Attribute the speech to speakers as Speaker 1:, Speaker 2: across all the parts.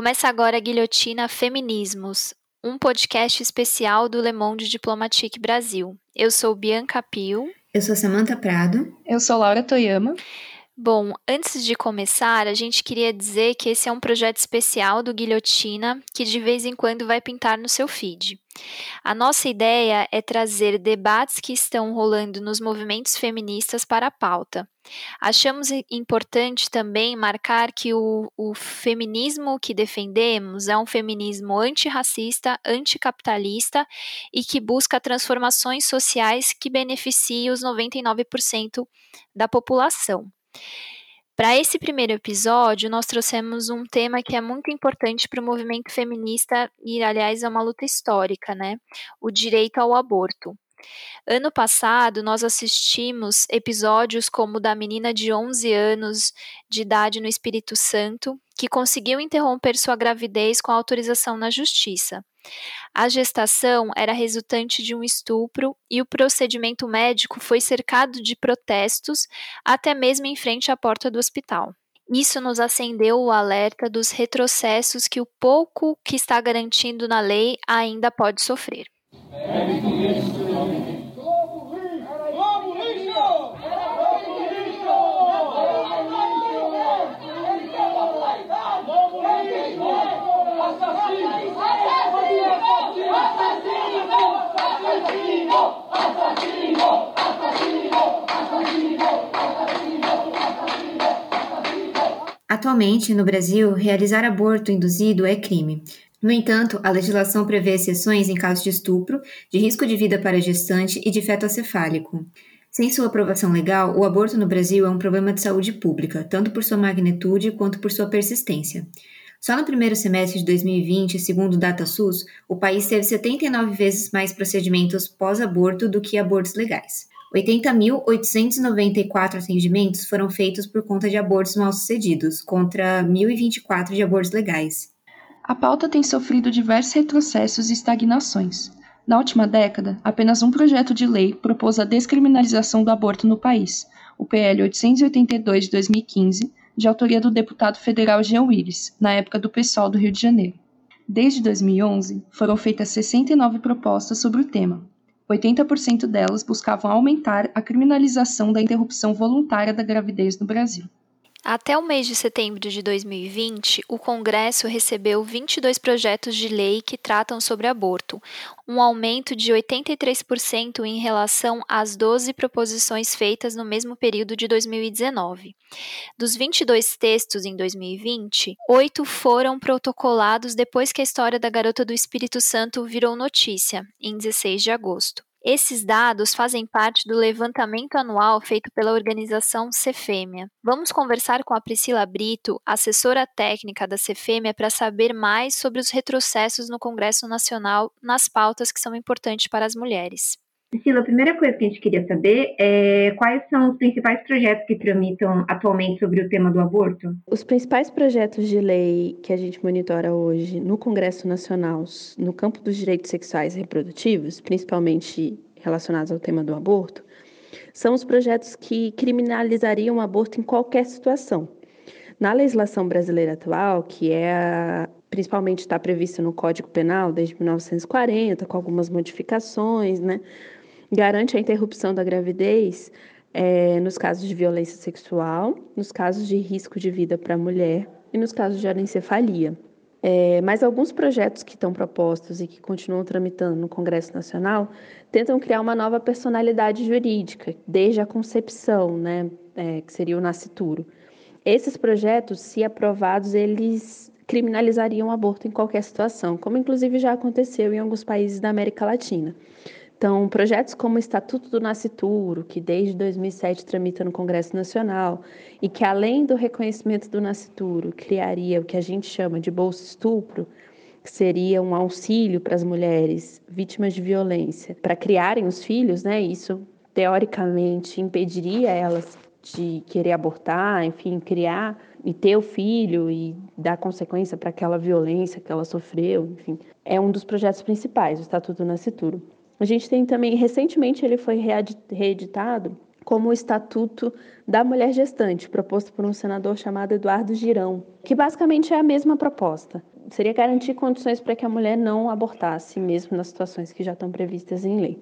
Speaker 1: Começa agora a Guilhotina Feminismos, um podcast especial do Le Monde Diplomatique Brasil. Eu sou Bianca Pio.
Speaker 2: Eu sou Samantha Prado.
Speaker 3: Eu sou Laura Toyama.
Speaker 1: Bom, antes de começar, a gente queria dizer que esse é um projeto especial do Guilhotina que de vez em quando vai pintar no seu feed. A nossa ideia é trazer debates que estão rolando nos movimentos feministas para a pauta. Achamos importante também marcar que o, o feminismo que defendemos é um feminismo antirracista, anticapitalista e que busca transformações sociais que beneficiem os 99% da população. Para esse primeiro episódio, nós trouxemos um tema que é muito importante para o movimento feminista e, aliás, é uma luta histórica, né? O direito ao aborto. Ano passado, nós assistimos episódios como o da menina de 11 anos de idade no Espírito Santo, que conseguiu interromper sua gravidez com autorização na justiça. A gestação era resultante de um estupro e o procedimento médico foi cercado de protestos, até mesmo em frente à porta do hospital. Isso nos acendeu o alerta dos retrocessos que o pouco que está garantindo na lei ainda pode sofrer.
Speaker 2: Atualmente, no Brasil, realizar aborto induzido é crime. No entanto, a legislação prevê exceções em caso de estupro, de risco de vida para gestante e de feto acefálico. Sem sua aprovação legal, o aborto no Brasil é um problema de saúde pública, tanto por sua magnitude quanto por sua persistência. Só no primeiro semestre de 2020, segundo o DataSUS, o país teve 79 vezes mais procedimentos pós-aborto do que abortos legais. 80.894 atendimentos foram feitos por conta de abortos mal-sucedidos, contra 1.024 de abortos legais.
Speaker 3: A pauta tem sofrido diversos retrocessos e estagnações. Na última década, apenas um projeto de lei propôs a descriminalização do aborto no país, o PL 882 de 2015, de autoria do deputado federal Jean Willis, na época do PSOL do Rio de Janeiro. Desde 2011, foram feitas 69 propostas sobre o tema, 80% delas buscavam aumentar a criminalização da interrupção voluntária da gravidez no Brasil.
Speaker 1: Até o mês de setembro de 2020, o Congresso recebeu 22 projetos de lei que tratam sobre aborto, um aumento de 83% em relação às 12 proposições feitas no mesmo período de 2019. Dos 22 textos em 2020, oito foram protocolados depois que a história da garota do Espírito Santo virou notícia, em 16 de agosto. Esses dados fazem parte do levantamento anual feito pela organização Cefêmea. Vamos conversar com a Priscila Brito, assessora técnica da Cefêmea, para saber mais sobre os retrocessos no Congresso Nacional nas pautas que são importantes para as mulheres.
Speaker 2: Priscila, a primeira coisa que a gente queria saber é quais são os principais projetos que tramitam atualmente sobre o tema do aborto?
Speaker 4: Os principais projetos de lei que a gente monitora hoje no Congresso Nacional, no campo dos direitos sexuais e reprodutivos, principalmente relacionados ao tema do aborto, são os projetos que criminalizariam o aborto em qualquer situação. Na legislação brasileira atual, que é a, principalmente está prevista no Código Penal desde 1940, com algumas modificações, né? Garante a interrupção da gravidez é, nos casos de violência sexual, nos casos de risco de vida para a mulher e nos casos de anencefalia. É, mas alguns projetos que estão propostos e que continuam tramitando no Congresso Nacional tentam criar uma nova personalidade jurídica, desde a concepção, né, é, que seria o nascituro. Esses projetos, se aprovados, eles criminalizariam o aborto em qualquer situação, como inclusive já aconteceu em alguns países da América Latina. Então, projetos como o Estatuto do Nascituro, que desde 2007 tramita no Congresso Nacional, e que além do reconhecimento do nascituro, criaria o que a gente chama de bolsa estupro, que seria um auxílio para as mulheres vítimas de violência para criarem os filhos, né? Isso teoricamente impediria elas de querer abortar, enfim, criar e ter o filho e dar consequência para aquela violência que ela sofreu, enfim. É um dos projetos principais, o Estatuto do Nascituro. A gente tem também, recentemente ele foi reeditado como o Estatuto da Mulher Gestante, proposto por um senador chamado Eduardo Girão, que basicamente é a mesma proposta seria garantir condições para que a mulher não abortasse, mesmo nas situações que já estão previstas em lei.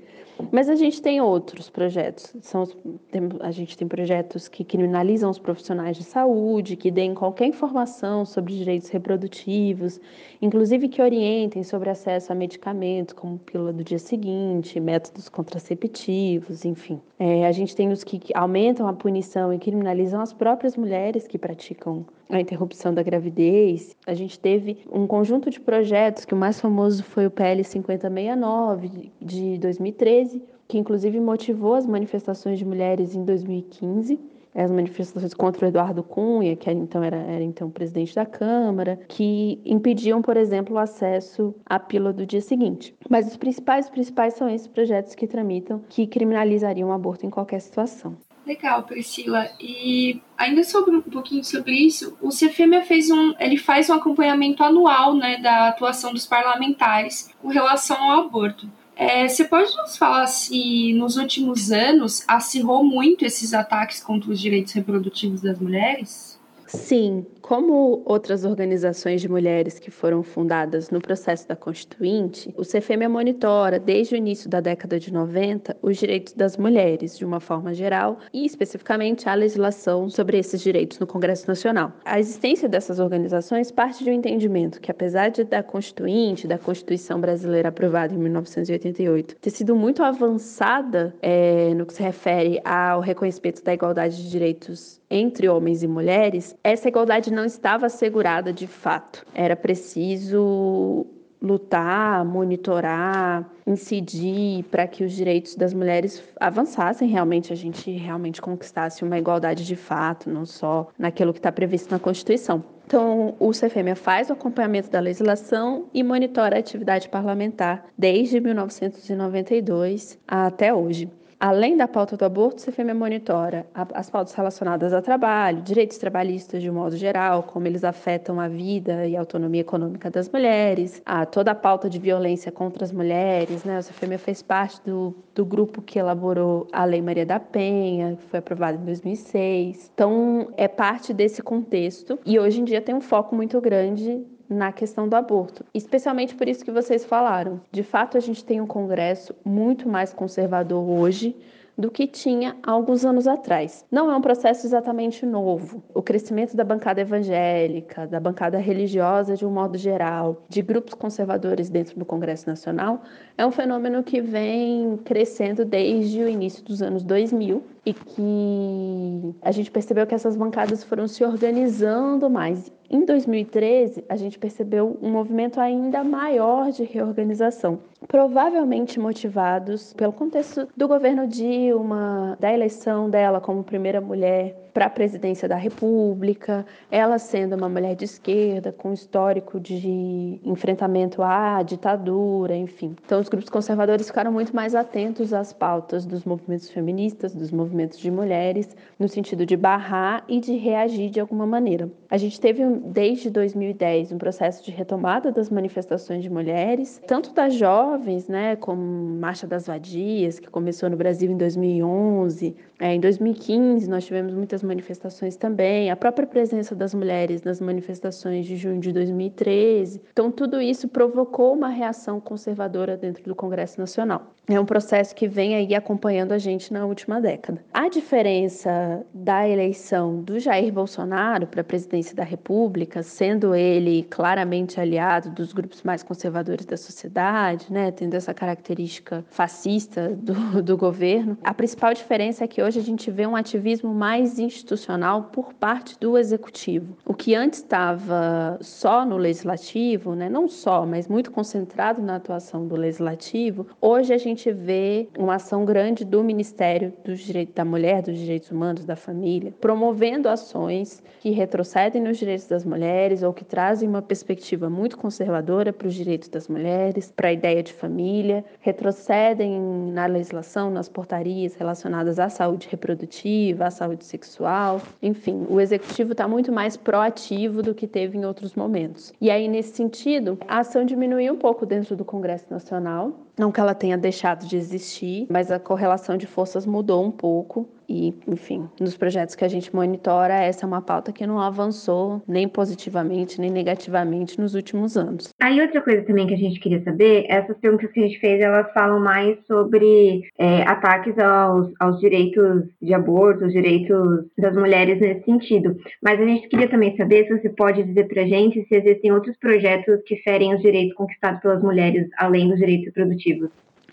Speaker 4: Mas a gente tem outros projetos. São os, tem, a gente tem projetos que criminalizam os profissionais de saúde, que deem qualquer informação sobre direitos reprodutivos, inclusive que orientem sobre acesso a medicamentos, como pílula do dia seguinte, métodos contraceptivos, enfim. É, a gente tem os que aumentam a punição e criminalizam as próprias mulheres que praticam a interrupção da gravidez. A gente teve um conjunto de projetos, que o mais famoso foi o PL 5069 de 2013, que inclusive motivou as manifestações de mulheres em 2015 as manifestações contra o Eduardo Cunha, que era, então era, era então presidente da Câmara, que impediam, por exemplo, o acesso à pílula do dia seguinte. Mas os principais, os principais são esses projetos que tramitam, que criminalizariam o aborto em qualquer situação.
Speaker 3: Legal, Priscila. E ainda sobre um pouquinho sobre isso, o CFEMA fez um, ele faz um acompanhamento anual, né, da atuação dos parlamentares com relação ao aborto. É, você pode nos falar se nos últimos anos acirrou muito esses ataques contra os direitos reprodutivos das mulheres?
Speaker 4: Sim, como outras organizações de mulheres que foram fundadas no processo da Constituinte, o CFM monitora, desde o início da década de 90, os direitos das mulheres, de uma forma geral, e especificamente a legislação sobre esses direitos no Congresso Nacional. A existência dessas organizações parte de um entendimento que, apesar de da Constituinte, da Constituição brasileira aprovada em 1988, ter sido muito avançada é, no que se refere ao reconhecimento da igualdade de direitos entre homens e mulheres, essa igualdade não estava assegurada de fato. Era preciso lutar, monitorar, incidir para que os direitos das mulheres avançassem realmente, a gente realmente conquistasse uma igualdade de fato, não só naquilo que está previsto na Constituição. Então, o CFM faz o acompanhamento da legislação e monitora a atividade parlamentar desde 1992 até hoje. Além da pauta do aborto, o CFM monitora as pautas relacionadas ao trabalho, direitos trabalhistas de um modo geral, como eles afetam a vida e a autonomia econômica das mulheres, a toda a pauta de violência contra as mulheres. Né? O CFM fez parte do, do grupo que elaborou a Lei Maria da Penha, que foi aprovada em 2006. Então, é parte desse contexto e hoje em dia tem um foco muito grande na questão do aborto, especialmente por isso que vocês falaram. De fato, a gente tem um Congresso muito mais conservador hoje do que tinha alguns anos atrás. Não é um processo exatamente novo. O crescimento da bancada evangélica, da bancada religiosa de um modo geral, de grupos conservadores dentro do Congresso Nacional, é um fenômeno que vem crescendo desde o início dos anos 2000 e que a gente percebeu que essas bancadas foram se organizando mais. Em 2013, a gente percebeu um movimento ainda maior de reorganização, provavelmente motivados pelo contexto do governo Dilma, da eleição dela como primeira mulher para a presidência da República, ela sendo uma mulher de esquerda, com histórico de enfrentamento à ditadura, enfim. Então, os grupos conservadores ficaram muito mais atentos às pautas dos movimentos feministas, dos movimentos de mulheres, no sentido de barrar e de reagir de alguma maneira. A gente teve, desde 2010, um processo de retomada das manifestações de mulheres, tanto das jovens, né, como Marcha das Vadias, que começou no Brasil em 2011. É, em 2015, nós tivemos muitas manifestações também, a própria presença das mulheres nas manifestações de junho de 2013. Então, tudo isso provocou uma reação conservadora dentro do Congresso Nacional. É um processo que vem aí acompanhando a gente na última década. A diferença da eleição do Jair Bolsonaro para a presidência da República, sendo ele claramente aliado dos grupos mais conservadores da sociedade, né, tendo essa característica fascista do, do governo, a principal diferença é que hoje a gente vê um ativismo mais institucional por parte do executivo. O que antes estava só no legislativo, né, não só, mas muito concentrado na atuação do legislativo, hoje a gente vê uma ação grande do Ministério dos Direitos da Mulher, dos Direitos Humanos, da Família, promovendo ações que retrocedem nos direitos das mulheres ou que trazem uma perspectiva muito conservadora para os direitos das mulheres, para a ideia de família, retrocedem na legislação, nas portarias relacionadas à saúde reprodutiva, à saúde sexual, enfim, o executivo está muito mais proativo do que teve em outros momentos. E aí, nesse sentido, a ação diminuiu um pouco dentro do Congresso Nacional, Não que ela tenha deixado de existir, mas a correlação de forças mudou um pouco. E, enfim, nos projetos que a gente monitora, essa é uma pauta que não avançou nem positivamente nem negativamente nos últimos anos.
Speaker 2: Aí outra coisa também que a gente queria saber, essas perguntas que a gente fez, elas falam mais sobre é, ataques aos, aos direitos de aborto, os direitos das mulheres nesse sentido. Mas a gente queria também saber se você pode dizer pra gente se existem outros projetos que ferem os direitos conquistados pelas mulheres, além dos direitos reprodutivos.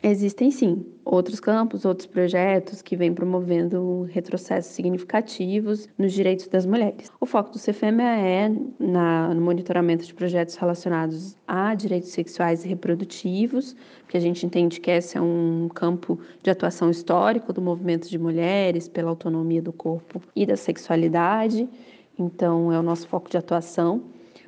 Speaker 4: Existem sim outros campos, outros projetos que vêm promovendo retrocessos significativos nos direitos das mulheres. O foco do CFM é na, no monitoramento de projetos relacionados a direitos sexuais e reprodutivos, porque a gente entende que esse é um campo de atuação histórico do movimento de mulheres pela autonomia do corpo e da sexualidade. Então, é o nosso foco de atuação.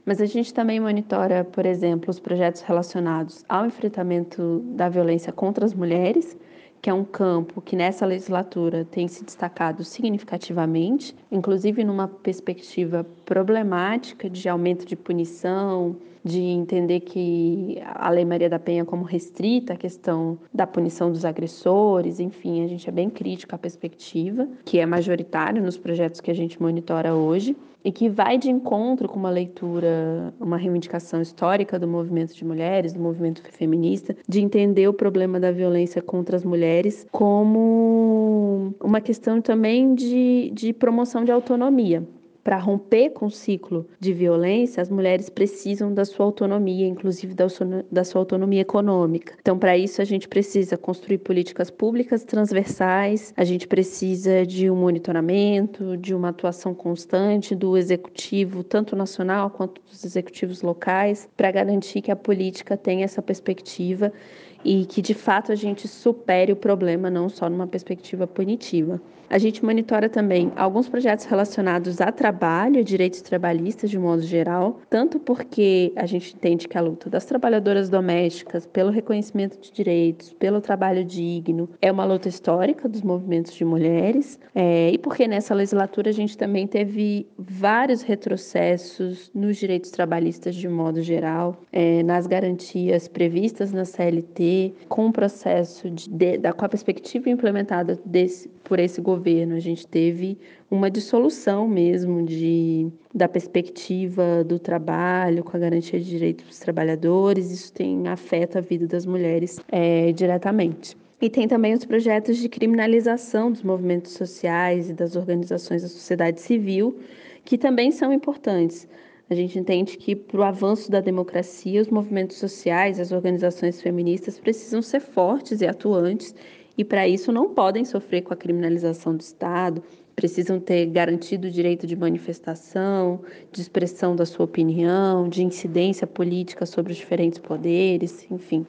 Speaker 4: Mas a gente também monitora, por exemplo, os projetos relacionados ao enfrentamento da violência contra as mulheres, que é um campo que nessa legislatura tem se destacado significativamente, inclusive numa perspectiva problemática de aumento de punição, de entender que a Lei Maria da Penha como restrita a questão da punição dos agressores, enfim, a gente é bem crítico à perspectiva, que é majoritária nos projetos que a gente monitora hoje e que vai de encontro com uma leitura, uma reivindicação histórica do movimento de mulheres, do movimento feminista, de entender o problema da violência contra as mulheres como uma questão também de, de promoção de autonomia para romper com o ciclo de violência, as mulheres precisam da sua autonomia, inclusive da sua, autonomia econômica. Então, para isso, a gente precisa construir políticas públicas transversais, a gente precisa de um monitoramento, de uma atuação constante do executivo, tanto nacional quanto dos executivos locais, para garantir que a política tenha essa perspectiva e que de fato a gente supere o problema não só numa perspectiva punitiva. A gente monitora também alguns projetos relacionados a trabalho, direitos trabalhistas de modo geral, tanto porque a gente entende que a luta das trabalhadoras domésticas pelo reconhecimento de direitos, pelo trabalho digno, é uma luta histórica dos movimentos de mulheres, é, e porque nessa legislatura a gente também teve vários retrocessos nos direitos trabalhistas de modo geral, é, nas garantias previstas na CLT, com o processo de, de, da, com a perspectiva implementada desse, por esse governo, a gente teve uma dissolução mesmo de, da perspectiva do trabalho, com a garantia de direitos dos trabalhadores, isso tem afeta a vida das mulheres é, diretamente. E tem também os projetos de criminalização dos movimentos sociais e das organizações da sociedade civil, que também são importantes. A gente entende que, para o avanço da democracia, os movimentos sociais, as organizações feministas precisam ser fortes e atuantes e para isso não podem sofrer com a criminalização do Estado, precisam ter garantido o direito de manifestação, de expressão da sua opinião, de incidência política sobre os diferentes poderes, enfim.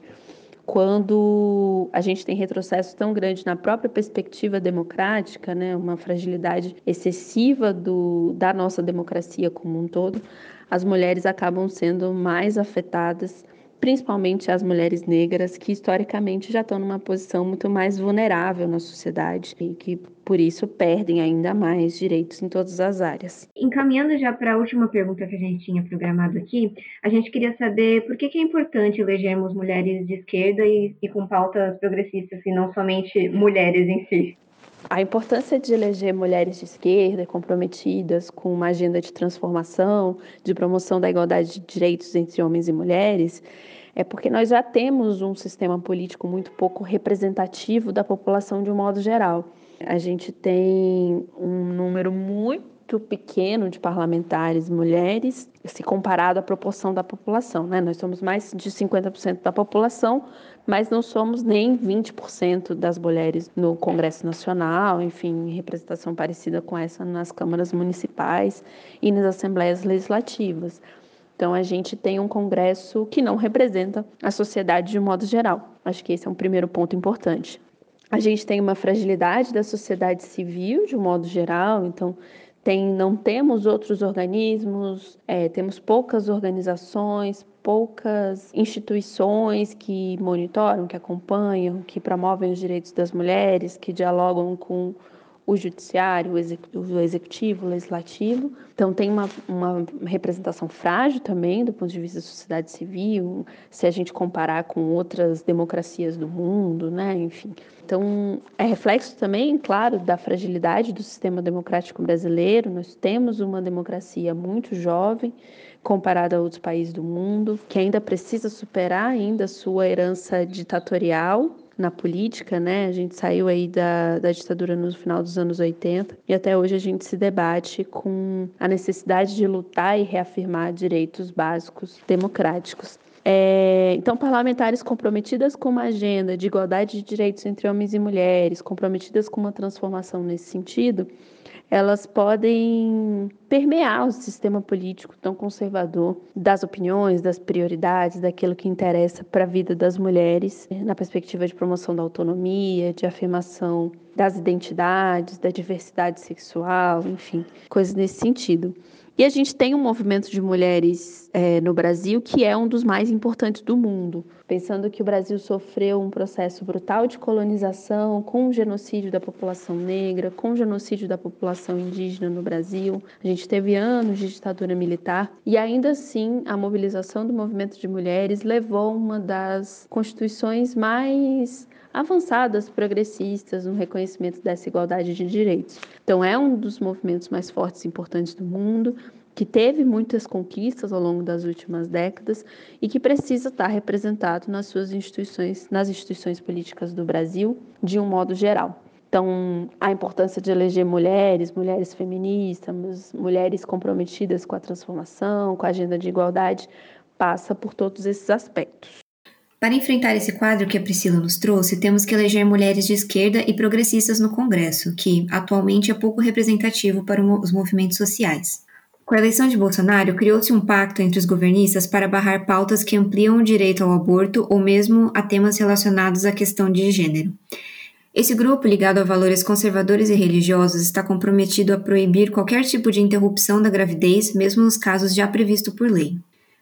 Speaker 4: Quando a gente tem retrocesso tão grande na própria perspectiva democrática, né, uma fragilidade excessiva do, da nossa democracia como um todo, as mulheres acabam sendo mais afetadas principalmente as mulheres negras, que historicamente já estão numa posição muito mais vulnerável na sociedade e que, por isso, perdem ainda mais direitos em todas as áreas.
Speaker 2: Encaminhando já para a última pergunta que a gente tinha programado aqui, a gente queria saber por que, que é importante elegermos mulheres de esquerda e, e com pautas progressistas e não somente mulheres em si.
Speaker 4: A importância de eleger mulheres de esquerda comprometidas com uma agenda de transformação, de promoção da igualdade de direitos entre homens e mulheres, é porque nós já temos um sistema político muito pouco representativo da população de um modo geral. A gente tem um número muito pequeno de parlamentares mulheres, se comparado à proporção da população. Né? Nós somos mais de 50% da população, mas não somos nem 20% das mulheres no Congresso Nacional, enfim, representação parecida com essa nas câmaras municipais e nas assembleias legislativas. Então, a gente tem um Congresso que não representa a sociedade de um modo geral. Acho que esse é um primeiro ponto importante. A gente tem uma fragilidade da sociedade civil de um modo geral, então tem, não temos outros organismos, é, temos poucas organizações, poucas instituições que monitoram, que acompanham, que promovem os direitos das mulheres, que dialogam com o judiciário, o executivo, o legislativo. Então, tem uma, uma representação frágil também do ponto de vista da sociedade civil, se a gente comparar com outras democracias do mundo, né? Enfim. Então, é reflexo também, claro, da fragilidade do sistema democrático brasileiro. Nós temos uma democracia muito jovem comparada a outros países do mundo, que ainda precisa superar ainda sua herança ditatorial na política, né? A gente saiu aí da, da ditadura no final dos anos 80 e até hoje a gente se debate com a necessidade de lutar e reafirmar direitos básicos democráticos. É, então, parlamentares comprometidas com uma agenda de igualdade de direitos entre homens e mulheres, comprometidas com uma transformação nesse sentido, elas podem permear o sistema político tão conservador das opiniões, das prioridades, daquilo que interessa para a vida das mulheres, na perspectiva de promoção da autonomia, de afirmação das identidades, da diversidade sexual, enfim, coisas nesse sentido. E a gente tem um movimento de mulheres é, no Brasil que é um dos mais importantes do mundo. Pensando que o Brasil sofreu um processo brutal de colonização, com o genocídio da população negra, com o genocídio da população indígena no Brasil. A gente teve anos de ditadura militar e ainda assim a mobilização do movimento de mulheres levou uma das constituições mais avançadas, progressistas no reconhecimento dessa igualdade de direitos. Então, é um dos movimentos mais fortes e importantes do mundo, que teve muitas conquistas ao longo das últimas décadas e que precisa estar representado nas suas instituições, nas instituições políticas do Brasil, de um modo geral. Então, a importância de eleger mulheres, mulheres feministas, mulheres comprometidas com a transformação, com a agenda de igualdade, passa por todos esses aspectos.
Speaker 2: Para enfrentar esse quadro que a Priscila nos trouxe, temos que eleger mulheres de esquerda e progressistas no Congresso, que atualmente é pouco representativo para os movimentos sociais. Com a eleição de Bolsonaro, criou-se um pacto entre os governistas para barrar pautas que ampliam o direito ao aborto ou mesmo a temas relacionados à questão de gênero. Esse grupo, ligado a valores conservadores e religiosos, está comprometido a proibir qualquer tipo de interrupção da gravidez, mesmo nos casos já previstos por lei.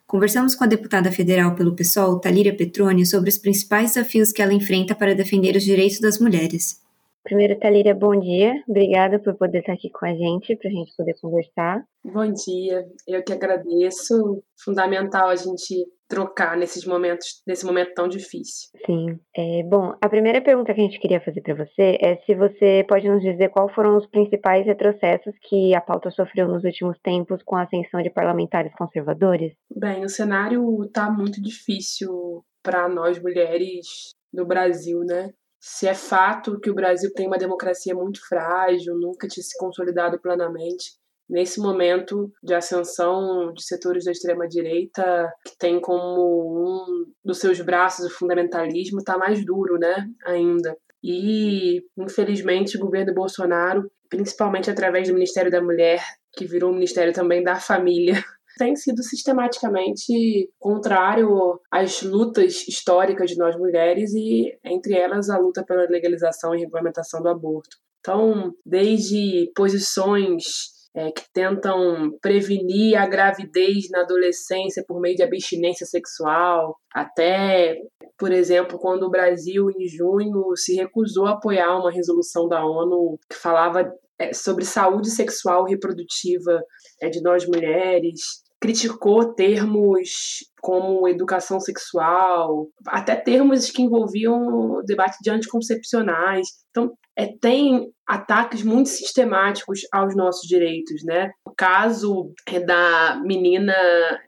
Speaker 2: Conversamos com a deputada federal pelo PSOL, Talíria Petroni, sobre os principais desafios que ela enfrenta para defender os direitos das mulheres.
Speaker 5: Primeiro, Talíria, bom dia. Obrigada por poder estar aqui com a gente, para a gente poder conversar.
Speaker 6: Bom dia, eu que agradeço. Fundamental a gente trocar nesses momentos, nesse momento tão difícil.
Speaker 5: Sim. É, bom, a primeira pergunta que a gente queria fazer para você é se você pode nos dizer quais foram os principais retrocessos que a pauta sofreu nos últimos tempos com a ascensão de parlamentares conservadores?
Speaker 6: Bem, o cenário está muito difícil para nós mulheres no Brasil, né? Se é fato que o Brasil tem uma democracia muito frágil, nunca tinha se consolidado plenamente, nesse momento de ascensão de setores da extrema-direita, que tem como um dos seus braços o fundamentalismo, está mais duro, né, ainda. E, infelizmente, o governo Bolsonaro, principalmente através do Ministério da Mulher, que virou o Ministério também da Família, tem sido sistematicamente contrário às lutas históricas de nós mulheres e, entre elas, a luta pela legalização e regulamentação do aborto. Então, desde posições é, que tentam prevenir a gravidez na adolescência por meio de abstinência sexual, até, por exemplo, quando o Brasil, em junho, se recusou a apoiar uma resolução da ONU que falava é, sobre saúde sexual e reprodutiva é, de nós mulheres, criticou termos como educação sexual, até termos que envolviam debate de anticoncepcionais. Então, é, tem ataques muito sistemáticos aos nossos direitos, né? O caso é da menina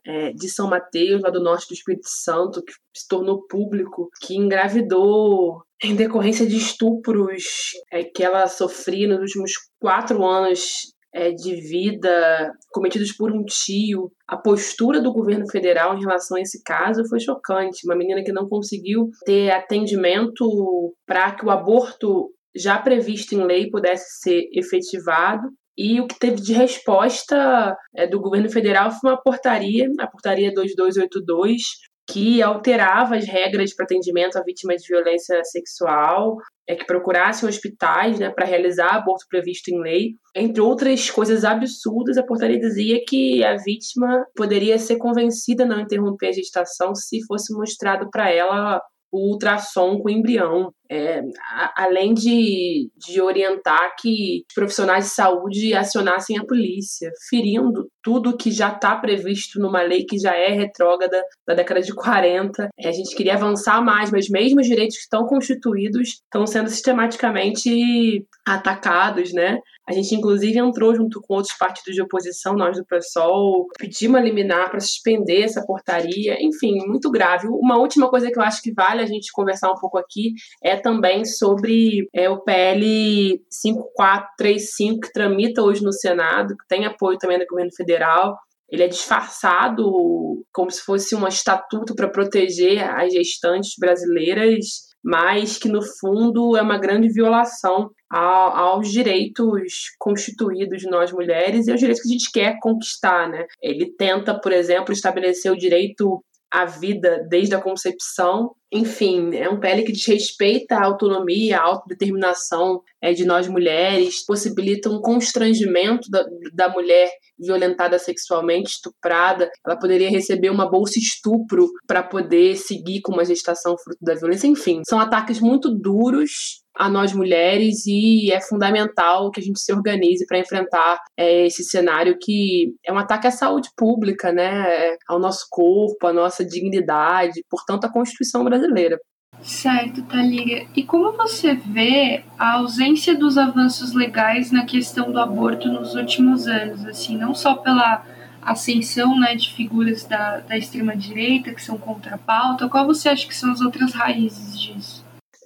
Speaker 6: é, de São Mateus, lá do norte do Espírito Santo, que se tornou público, que engravidou em decorrência de estupros é, que ela sofria nos últimos quatro anos é, de vida cometidos por um tio. A postura do governo federal em relação a esse caso foi chocante. Uma menina que não conseguiu ter atendimento para que o aborto já previsto em lei pudesse ser efetivado. E o que teve de resposta é, do governo federal foi uma portaria, a portaria 2282, que alterava as regras para atendimento a vítimas de violência sexual, é que procurassem hospitais né, para realizar aborto previsto em lei. Entre outras coisas absurdas, a portaria dizia que a vítima poderia ser convencida a não interromper a gestação se fosse mostrado para ela o ultrassom com o embrião. é, a, além de, de orientar que os profissionais de saúde acionassem a polícia, ferindo tudo que já está previsto numa lei que já é retrógrada da década de 40. É, a gente queria avançar mais, mas mesmo os direitos que estão constituídos estão sendo sistematicamente atacados, né? A gente, inclusive, entrou junto com outros partidos de oposição, nós do PSOL, pedimos a liminar para suspender essa portaria, enfim, muito grave. Uma última coisa que eu acho que vale a gente conversar um pouco aqui é também sobre é, o PL 5435, que tramita hoje no Senado, que tem apoio também do governo federal. Ele é disfarçado como se fosse um estatuto para proteger as gestantes brasileiras mas que no fundo é uma grande violação aos direitos constituídos de nós mulheres e aos direitos que a gente quer conquistar, né? Ele tenta, por exemplo, estabelecer o direito à vida desde a concepção. Enfim, é um PL que desrespeita a autonomia, a autodeterminação é, de nós mulheres, possibilita um constrangimento da, da mulher violentada sexualmente, estuprada. Ela poderia receber uma bolsa estupro para poder seguir com uma gestação fruto da violência. Enfim, são ataques muito duros a nós mulheres e é fundamental que a gente se organize para enfrentar é, esse cenário que é um ataque à saúde pública, né, ao nosso corpo, à nossa dignidade, portanto, à Constituição brasileira.
Speaker 3: Certo, Thalíria. E como você vê a ausência dos avanços legais na questão do aborto nos últimos anos, assim, não só pela ascensão né, de figuras da, da extrema-direita que são contra a pauta, qual você acha que são as outras raízes disso?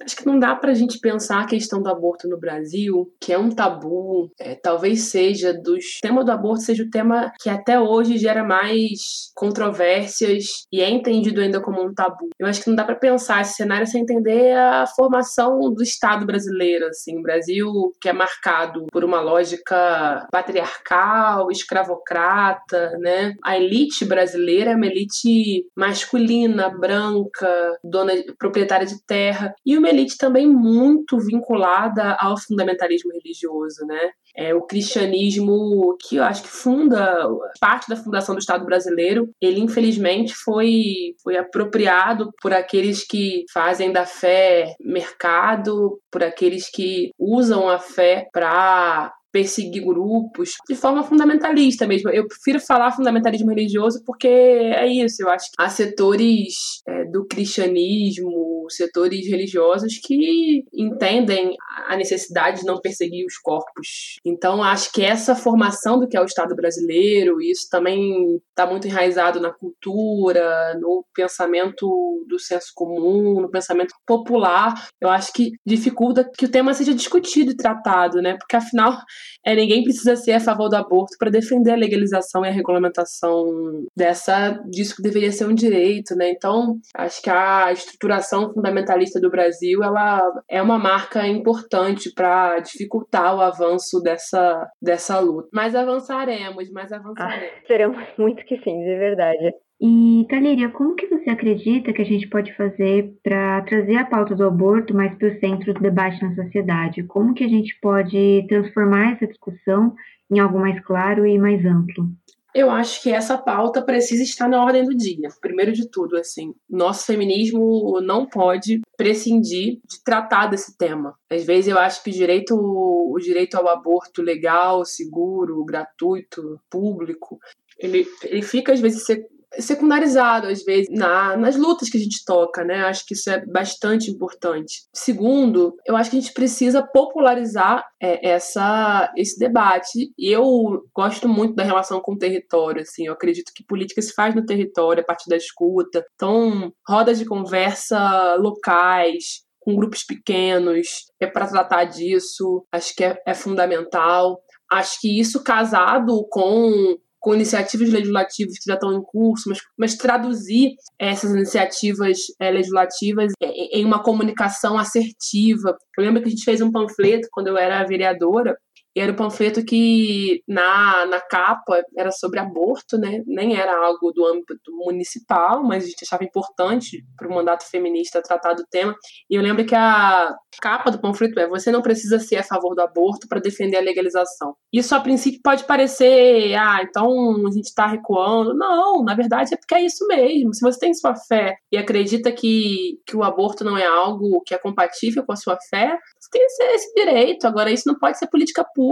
Speaker 6: Acho que não dá para a gente pensar a questão do aborto no Brasil, que é um tabu, é, talvez seja dos. O tema do aborto seja o tema que até hoje gera mais controvérsias e é entendido ainda como um tabu. Eu acho que não dá para pensar esse cenário sem entender a formação do Estado brasileiro. Assim, o Brasil que é marcado por uma lógica patriarcal, escravocrata, né? A elite brasileira é uma elite masculina, branca, dona proprietária de terra e uma elite também muito vinculada ao fundamentalismo religioso, né? É, o cristianismo que eu acho que funda parte da fundação do Estado brasileiro, ele infelizmente foi, foi apropriado por aqueles que fazem da fé mercado, por aqueles que usam a fé para perseguir grupos de forma fundamentalista mesmo. Eu prefiro falar fundamentalismo religioso porque é isso. Eu acho que há setores é, do cristianismo, setores religiosos que entendem a necessidade de não perseguir os corpos. Então, acho que essa formação do que é o Estado brasileiro, isso também está muito enraizado na cultura, no pensamento do senso comum, no pensamento popular. Eu acho que dificulta que o tema seja discutido e tratado, né? Porque afinal é, ninguém precisa ser a favor do aborto para defender a legalização e a regulamentação dessa disso que deveria ser um direito, né? Então, acho que a estruturação fundamentalista do Brasil, ela é uma marca importante para dificultar o avanço dessa, dessa luta. Mas avançaremos, mas avançaremos.
Speaker 5: Ah, seremos muito que sim, de verdade.
Speaker 2: E, Talíria, como que você acredita que a gente pode fazer para trazer a pauta do aborto mais para o centro do debate na sociedade? Como que a gente pode transformar essa discussão em algo mais claro e mais amplo?
Speaker 6: Eu acho que essa pauta precisa estar na ordem do dia. Primeiro de tudo, assim, nosso feminismo não pode prescindir de tratar desse tema. Às vezes eu acho que o direito, o direito ao aborto legal, seguro, gratuito, público, ele, ele fica às vezes secundarizado, às vezes, na, nas lutas que a gente toca, né? Acho que isso é bastante importante. Segundo, eu acho que a gente precisa popularizar é, essa, esse debate. E eu gosto muito da relação com o território, assim. Eu acredito que política se faz no território, a partir da escuta. Então, rodas de conversa locais, com grupos pequenos, é para tratar disso, acho que é, é fundamental. Acho que isso casado com com iniciativas legislativas que já estão em curso, mas, mas traduzir essas iniciativas é, legislativas em uma comunicação assertiva. Eu lembro que a gente fez um panfleto quando eu era vereadora E era um panfleto que na, na capa era sobre aborto, né? Nem era algo do âmbito municipal, mas a gente achava importante para o mandato feminista tratar do tema. E eu lembro que a capa do panfleto é: você não precisa ser a favor do aborto para defender a legalização. Isso a princípio pode parecer, ah, então a gente está recuando. Não, na verdade é porque é isso mesmo. Se você tem sua fé e acredita que, que o aborto não é algo que é compatível com a sua fé, você tem esse, esse direito. Agora, isso não pode ser política pública.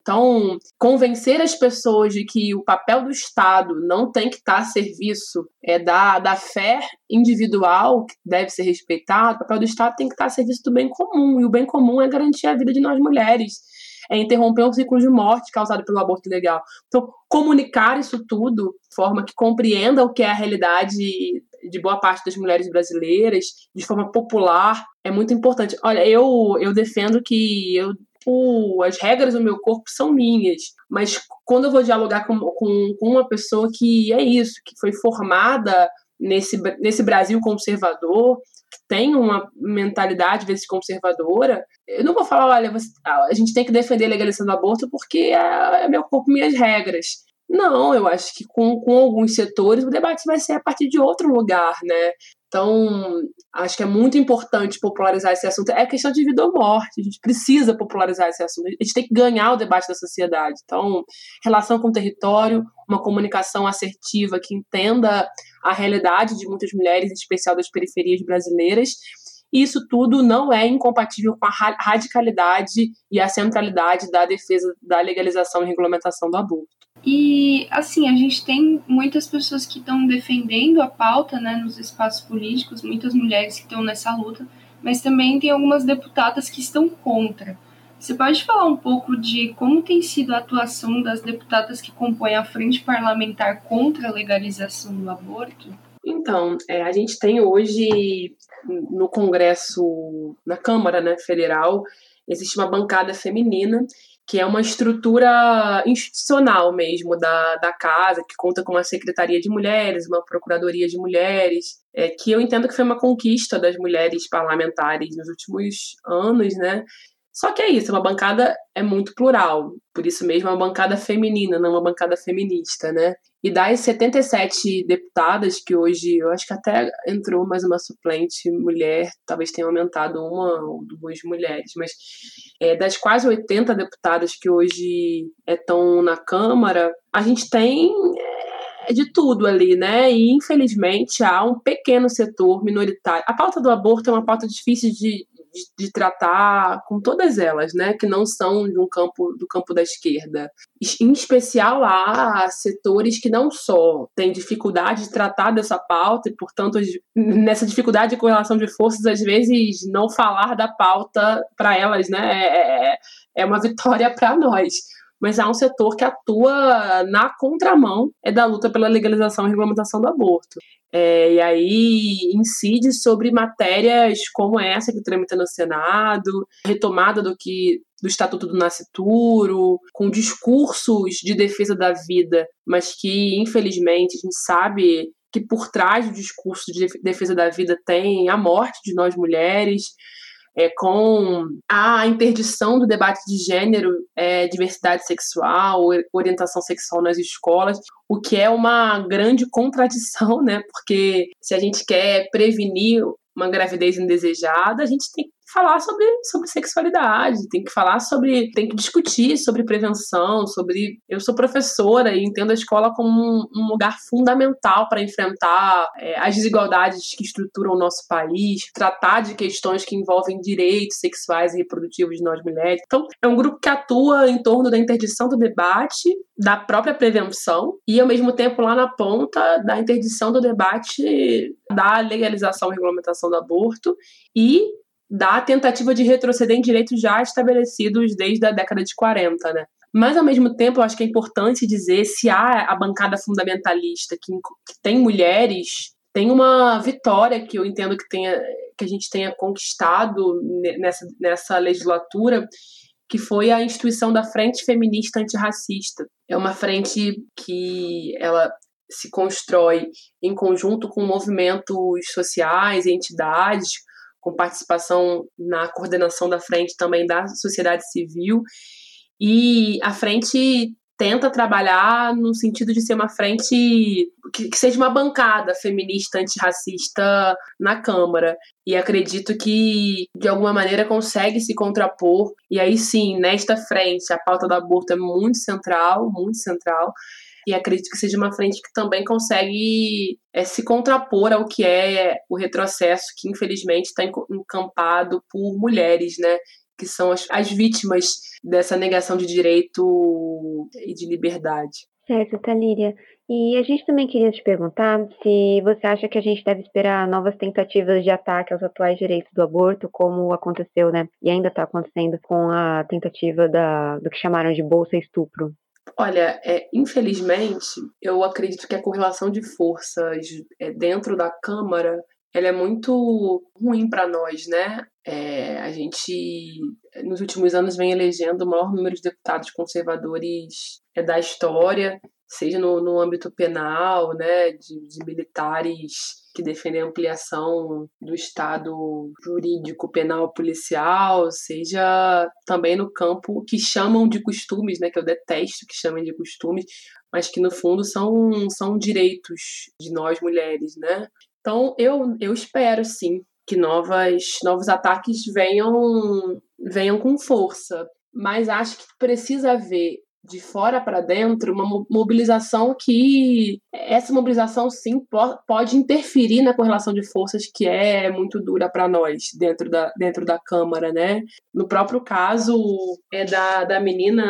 Speaker 6: Então, convencer as pessoas de que o papel do Estado não tem que estar a serviço é da, da fé individual, que deve ser respeitado, o papel do Estado tem que estar a serviço do bem comum. E o bem comum é garantir a vida de nós mulheres é interromper um ciclo de morte causado pelo aborto ilegal. Então, comunicar isso tudo de forma que compreenda o que é a realidade de boa parte das mulheres brasileiras, de forma popular, é muito importante. Olha, eu, eu defendo que eu o, as regras do meu corpo são minhas, mas quando eu vou dialogar com, com, com uma pessoa que é isso, que foi formada nesse, nesse Brasil conservador, que tem uma mentalidade vezes conservadora, eu não vou falar, olha, você, a gente tem que defender a legalização do aborto porque é, é meu corpo, minhas regras. Não, eu acho que com, com alguns setores o debate vai ser a partir de outro lugar, né? Então, acho que é muito importante popularizar esse assunto. É questão de vida ou morte. A gente precisa popularizar esse assunto. A gente tem que ganhar o debate da sociedade. Então, relação com o território, uma comunicação assertiva que entenda a realidade de muitas mulheres, em especial das periferias brasileiras. E isso tudo não é incompatível com a radicalidade e a centralidade da defesa da legalização e regulamentação do aborto.
Speaker 3: E, assim, a gente tem muitas pessoas que estão defendendo a pauta né, nos espaços políticos, muitas mulheres que estão nessa luta, mas também tem algumas deputadas que estão contra. Você pode falar um pouco de como tem sido a atuação das deputadas que compõem a frente parlamentar contra a legalização do aborto?
Speaker 6: Então, é, a gente tem hoje no Congresso, na Câmara né, Federal, existe uma bancada feminina que é uma estrutura institucional mesmo da, da casa, que conta com uma secretaria de mulheres, uma procuradoria de mulheres, é, que eu entendo que foi uma conquista das mulheres parlamentares nos últimos anos, né? Só que é isso, uma bancada é muito plural, por isso mesmo é uma bancada feminina, não uma bancada feminista, né? E das 77 deputadas, que hoje eu acho que até entrou mais uma suplente mulher, talvez tenha aumentado uma ou duas mulheres, mas é, das quase 80 deputadas que hoje estão é, na Câmara, a gente tem é, de tudo ali, né? E infelizmente há um pequeno setor minoritário. A pauta do aborto é uma pauta difícil de, de, de, tratar com todas elas, né, que não são de um campo do campo da esquerda. Em especial há setores que não só têm dificuldade de tratar dessa pauta e, portanto, nessa dificuldade de correlação de forças, às vezes não falar da pauta para elas, né, é, é, é uma vitória para nós mas há um setor que atua na contramão é da luta pela legalização e regulamentação do aborto. É, e aí incide sobre matérias como essa que tramita no Senado, retomada do que do Estatuto do Nascituro, com discursos de defesa da vida, mas que infelizmente a gente sabe que por trás do discurso de defesa da vida tem a morte de nós mulheres, é, com a interdição do debate de gênero, é, diversidade sexual, orientação sexual nas escolas, o que é uma grande contradição, né? Porque se a gente quer prevenir uma gravidez indesejada, a gente tem que falar sobre, sobre sexualidade, tem que falar sobre, tem que discutir sobre prevenção, sobre. Eu sou professora e entendo a escola como um, um lugar fundamental para enfrentar é, as desigualdades que estruturam o nosso país, tratar de questões que envolvem direitos sexuais e reprodutivos de nós mulheres. Então, é um grupo que atua em torno da interdição do debate, da própria prevenção e, ao mesmo tempo, lá na ponta da interdição do debate da legalização e regulamentação do aborto e da tentativa de retroceder em direitos já estabelecidos desde a década de 40, né? Mas, ao mesmo tempo, eu acho que é importante dizer se há a bancada fundamentalista que, tem mulheres, tem uma vitória que eu entendo que, tenha, que a gente tenha conquistado nessa, nessa legislatura, que foi a instituição da Frente Feminista Antirracista. É uma frente que ela se constrói em conjunto com movimentos sociais e entidades, com participação na coordenação da frente também da sociedade civil E a frente tenta trabalhar no sentido de ser uma frente que, que, seja uma bancada feminista antirracista na Câmara. E acredito que, de alguma maneira, consegue se contrapor. E aí sim, nesta frente, a pauta do aborto é muito central, muito central. E acredito que seja uma frente que também consegue é, se contrapor ao que é o retrocesso que, infelizmente, está encampado por mulheres, né? que são as, as vítimas dessa negação de direito e de liberdade.
Speaker 5: Certo, Talíria. E a gente também queria te perguntar se você acha que a gente deve esperar novas tentativas de ataque aos atuais direitos do aborto, como aconteceu, né? E ainda está acontecendo com a tentativa da, do que chamaram de bolsa estupro.
Speaker 6: Olha, é, infelizmente, eu acredito que a correlação de forças é, dentro da Câmara ela é muito ruim para nós, né? É, a gente, nos últimos anos, vem elegendo o maior número de deputados conservadores é, da história, seja no, no âmbito penal, né, de, de militares que defendem a ampliação do Estado jurídico, penal, policial, seja também no campo que chamam de costumes, né, que eu detesto que chamem de costumes, mas que no fundo são, são direitos de nós mulheres, né? Então, eu, eu espero, sim, que novas, novos ataques venham, venham com força. Mas acho que precisa haver de fora para dentro uma mobilização que essa mobilização sim pode interferir na correlação de forças que é muito dura para nós dentro da, dentro da Câmara, né? No próprio caso é da, da menina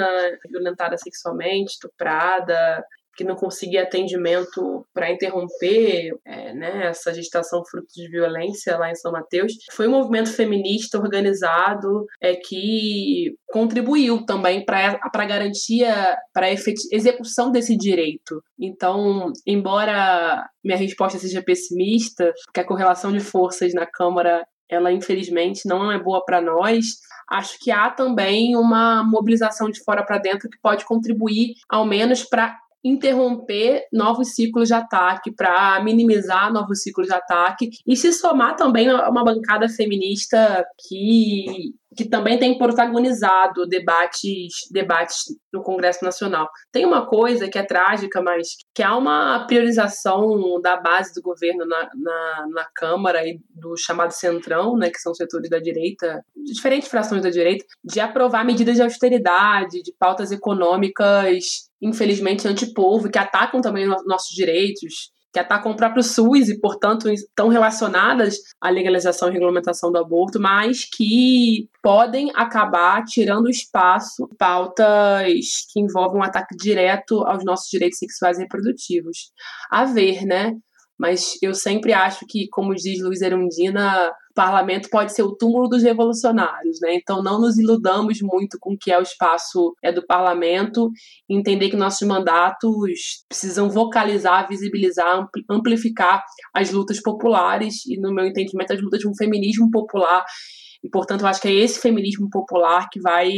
Speaker 6: violentada sexualmente, estuprada, que não conseguia atendimento para interromper é, né, essa gestação fruto de violência lá em São Mateus. Foi um movimento feminista organizado é, que contribuiu também para a garantia, para a execução desse direito. Então, embora minha resposta seja pessimista, que a correlação de forças na Câmara ela infelizmente não é boa para nós. Acho que há também uma mobilização de fora para dentro que pode contribuir, ao menos, para interromper novos ciclos de ataque, para minimizar novos ciclos de ataque e se somar também a uma bancada feminista que que também tem protagonizado debates, debates no Congresso Nacional. Tem uma coisa que é trágica, mas que há uma priorização da base do governo na, na, na Câmara e do chamado Centrão, né, que são setores da direita, diferentes frações da direita, de aprovar medidas de austeridade, de pautas econômicas, infelizmente, antipovo, que atacam também nossos direitos que atacam o próprio SUS e, portanto, estão relacionadas à legalização e regulamentação do aborto, mas que podem acabar tirando espaço pautas que envolvem um ataque direto aos nossos direitos sexuais e reprodutivos. A ver, né? Mas eu sempre acho que, como diz Luiz Erundina, o parlamento pode ser o túmulo dos revolucionários, né? Então não nos iludamos muito com o que é o espaço é do parlamento, entender que nossos mandatos precisam vocalizar, visibilizar, amplificar as lutas populares e, no meu entendimento, as lutas de um feminismo popular. E, portanto, eu acho que é esse feminismo popular que vai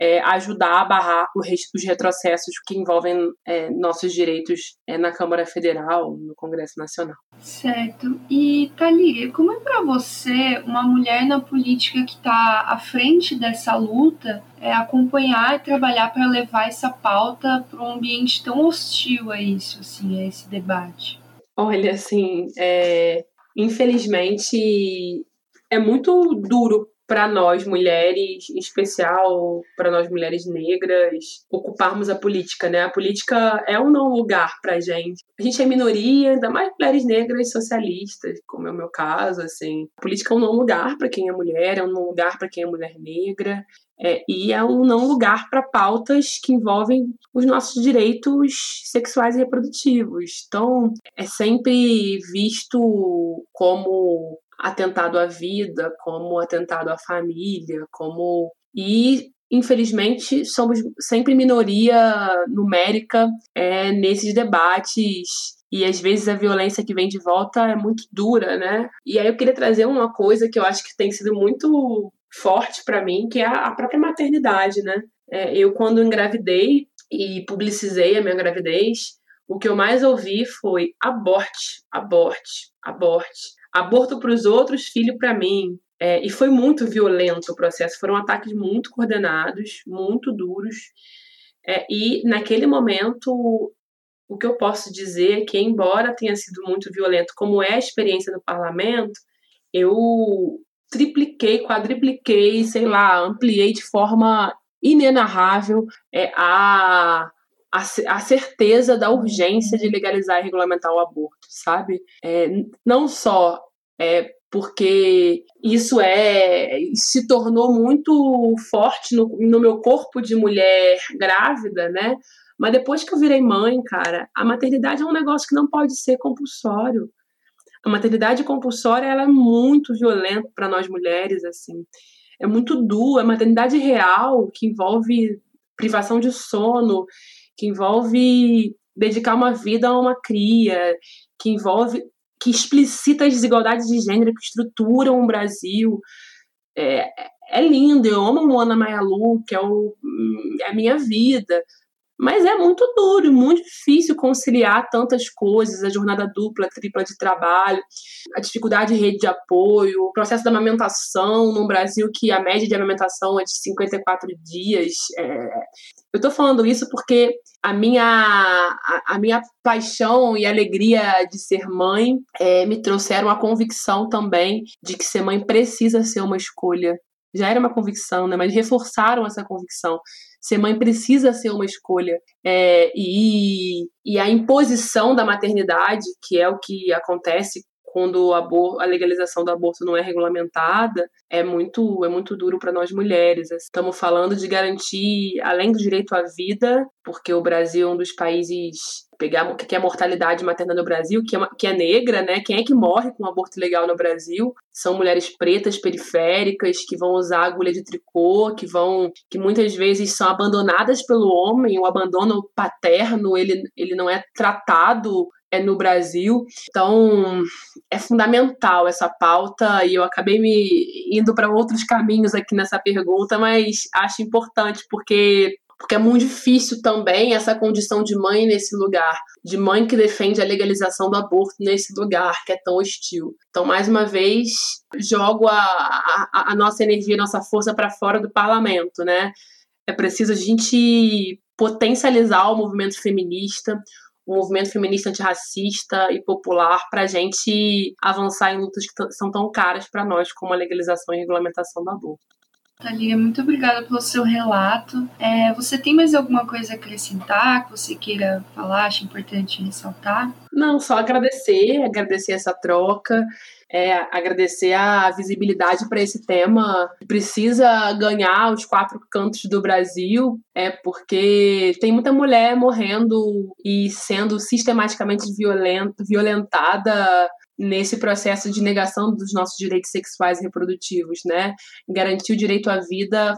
Speaker 6: é, ajudar a barrar os retrocessos que envolvem é, nossos direitos é, na Câmara Federal, no Congresso Nacional.
Speaker 3: Certo. E, Thalia, como é para você, uma mulher na política que está à frente dessa luta, é, acompanhar e trabalhar para levar essa pauta para um ambiente tão hostil a isso, assim, a esse debate?
Speaker 6: Olha, assim, é, infelizmente é muito duro para nós mulheres, em especial para nós mulheres negras, ocuparmos a política, né? A política é um não lugar para gente. A gente é minoria, ainda mais mulheres negras socialistas, como é o meu caso, assim. A política é um não lugar para quem é mulher, é um não lugar para quem é mulher negra. É, e é um não lugar para pautas que envolvem os nossos direitos sexuais e reprodutivos. Então, é sempre visto como atentado à vida, como atentado à família, como e infelizmente somos sempre minoria numérica é, nesses debates e às vezes a violência que vem de volta é muito dura, né? E aí eu queria trazer uma coisa que eu acho que tem sido muito forte para mim, que é a própria maternidade, né? É, eu quando engravidei e publicizei a minha gravidez, o que eu mais ouvi foi aborte, aborte, aborte. Aborto para os outros, filho para mim. É, e foi muito violento o processo, foram ataques muito coordenados, muito duros. É, e naquele momento, o que eu posso dizer é que, embora tenha sido muito violento, como é a experiência no parlamento, eu tripliquei, quadripliquei, sei lá, ampliei de forma inenarrável é, a, a, certeza da urgência de legalizar e regulamentar o aborto, sabe? É, não só é, porque isso é se tornou muito forte no, no meu corpo de mulher grávida, né? Mas depois que eu virei mãe, cara, a maternidade é um negócio que não pode ser compulsório. A maternidade compulsória ela é muito violenta para nós mulheres, assim. É muito dura. A maternidade real, que envolve privação de sono, que envolve dedicar uma vida a uma cria, que envolve, que explicita as desigualdades de gênero que estruturam o Brasil. É, é lindo. Eu amo Moana Mayalu, que é, o, é a minha vida. Mas é muito duro, muito difícil conciliar tantas coisas, a jornada dupla, tripla de trabalho, a dificuldade de rede de apoio, o processo da amamentação no Brasil, que a média de amamentação é de 54 dias. É... Eu estou falando isso porque a minha, a, a, minha paixão e alegria de ser mãe é, me trouxeram a convicção também de que ser mãe precisa ser uma escolha. Já era uma convicção, né? mas reforçaram essa convicção Ser mãe precisa ser uma escolha. É, e, e a imposição da maternidade, que é o que acontece quando a legalização do aborto não é regulamentada, é muito, é muito duro para nós mulheres. Estamos falando de garantir, além do direito à vida, porque o Brasil é um dos países pegar que é a mortalidade materna no Brasil, que é, que é negra, né? Quem é que morre com aborto ilegal no Brasil? São mulheres pretas, periféricas, que vão usar agulha de tricô, que vão, que muitas vezes são abandonadas pelo homem. O abandono paterno, ele, ele não é tratado é no Brasil. Então, é fundamental essa pauta e eu acabei me indo para outros caminhos aqui nessa pergunta, mas acho importante porque porque é muito difícil também essa condição de mãe nesse lugar, de mãe que defende a legalização do aborto nesse lugar que é tão hostil. Então, mais uma vez, jogo a, a, a nossa energia, a nossa força para fora do parlamento, né? É preciso a gente potencializar o movimento feminista, o movimento feminista antirracista e popular para a gente avançar em lutas que são tão caras para nós, como a legalização e regulamentação do aborto.
Speaker 3: Thalia, muito obrigada pelo seu relato. É, você tem mais alguma coisa a acrescentar que você queira falar, acho importante ressaltar?
Speaker 6: Não, só agradecer, agradecer essa troca, é, agradecer a visibilidade para esse tema. Precisa ganhar os quatro cantos do Brasil, é porque tem muita mulher morrendo e sendo sistematicamente violent, violentada nesse processo de negação dos nossos direitos sexuais e reprodutivos, né? Garantir o direito à vida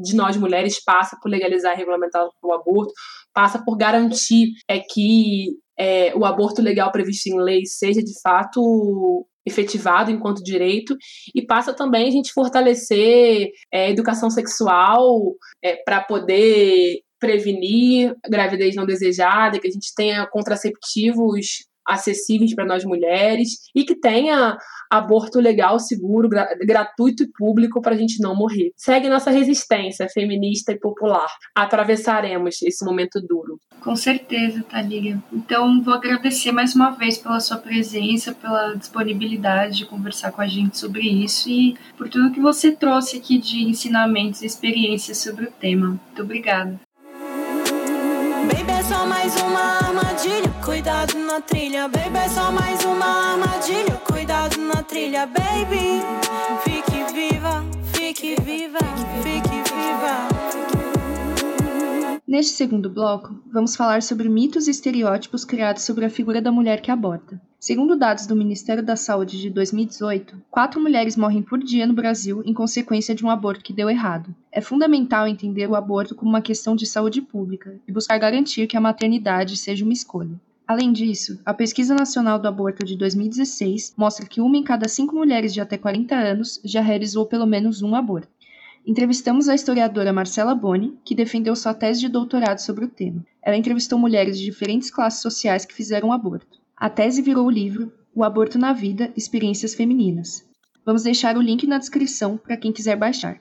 Speaker 6: de nós mulheres passa por legalizar e regulamentar o aborto, passa por garantir é que é, o aborto legal previsto em lei seja de fato efetivado enquanto direito e passa também a gente fortalecer é, educação sexual é, para poder prevenir gravidez não desejada, que a gente tenha contraceptivos acessíveis para nós mulheres e que tenha aborto legal, seguro, gra gratuito e público para a gente não morrer. Segue nossa resistência feminista e popular. Atravessaremos esse momento duro.
Speaker 3: Com certeza, Thalia. Então, vou agradecer mais uma vez pela sua presença, pela disponibilidade de conversar com a gente sobre isso e por tudo que você trouxe aqui de ensinamentos e experiências sobre o tema. Muito obrigada. Baby, é só mais uma armadilha, cuidado na trilha. Baby, é só mais uma armadilha, cuidado na trilha. Baby, fique viva, fique viva, fique viva. Neste segundo bloco, vamos falar sobre mitos e estereótipos criados sobre a figura da mulher que aborta. Segundo dados do Ministério da Saúde de 2018, quatro mulheres morrem por dia no Brasil em consequência de um aborto que deu errado. É fundamental entender o aborto como uma questão de saúde pública e buscar garantir que a maternidade seja uma escolha. Além disso, a Pesquisa Nacional do Aborto de 2016 mostra que uma em cada cinco mulheres de até 40 anos já realizou pelo menos um aborto. Entrevistamos a historiadora Marcela Boni, que defendeu sua tese de doutorado sobre o tema. Ela entrevistou mulheres de diferentes classes sociais que fizeram aborto. A tese virou o livro O Aborto na Vida Experiências Femininas. Vamos deixar o link na descrição para quem quiser baixar.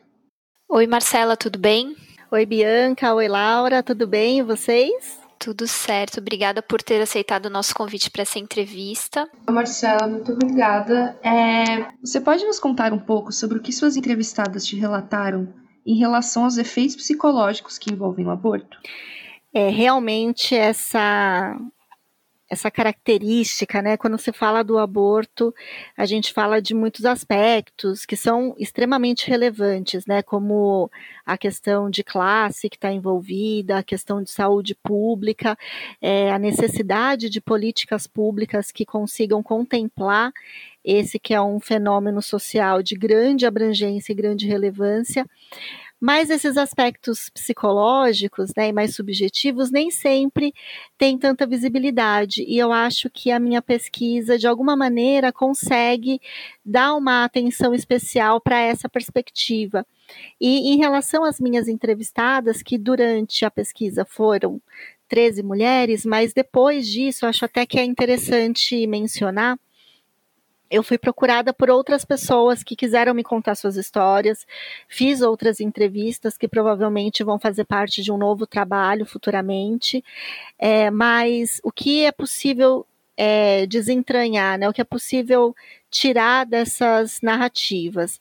Speaker 1: Oi, Marcela, tudo bem?
Speaker 7: Oi, Bianca. Oi, Laura. Tudo bem? E vocês?
Speaker 1: Tudo certo. Obrigada por ter aceitado o nosso convite para essa entrevista.
Speaker 3: Marcela, muito obrigada. É, você pode nos contar um pouco sobre o que suas entrevistadas te relataram em relação aos efeitos psicológicos que envolvem o aborto?
Speaker 7: É, realmente essa essa característica, né? Quando se fala do aborto, a gente fala de muitos aspectos que são extremamente relevantes, né? Como a questão de classe que está envolvida, a questão de saúde pública, é, a necessidade de políticas públicas que consigam contemplar esse que é um fenômeno social de grande abrangência e grande relevância. Mas esses aspectos psicológicos né, e mais subjetivos nem sempre têm tanta visibilidade. E eu acho que a minha pesquisa, de alguma maneira, consegue dar uma atenção especial para essa perspectiva. E em relação às minhas entrevistadas, que durante a pesquisa foram 13 mulheres, mas depois disso, acho até que é interessante mencionar eu fui procurada por outras pessoas que quiseram me contar suas histórias, fiz outras entrevistas que provavelmente vão fazer parte de um novo trabalho futuramente, é, mas o que é possível é, desentranhar, né, o que é possível tirar dessas narrativas?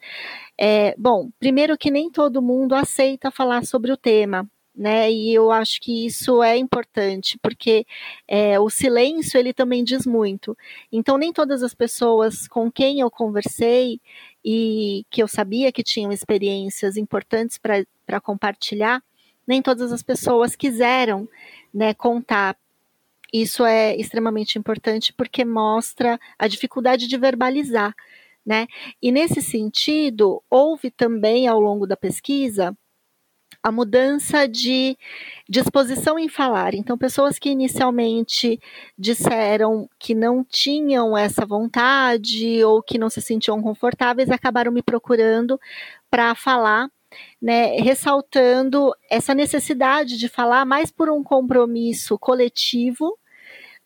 Speaker 7: É, bom, primeiro que nem todo mundo aceita falar sobre o tema, né? E eu acho que isso é importante, porque é, o silêncio ele também diz muito. Então, nem todas as pessoas com quem eu conversei e que eu sabia que tinham experiências importantes para compartilhar, nem todas as pessoas quiseram né, contar. Isso é extremamente importante porque mostra a dificuldade de verbalizar. Né? E nesse sentido, houve também ao longo da pesquisa a mudança de disposição em falar. Então, pessoas que inicialmente disseram que não tinham essa vontade ou que não se sentiam confortáveis acabaram me procurando para falar. Né, ressaltando essa necessidade de falar mais por um compromisso coletivo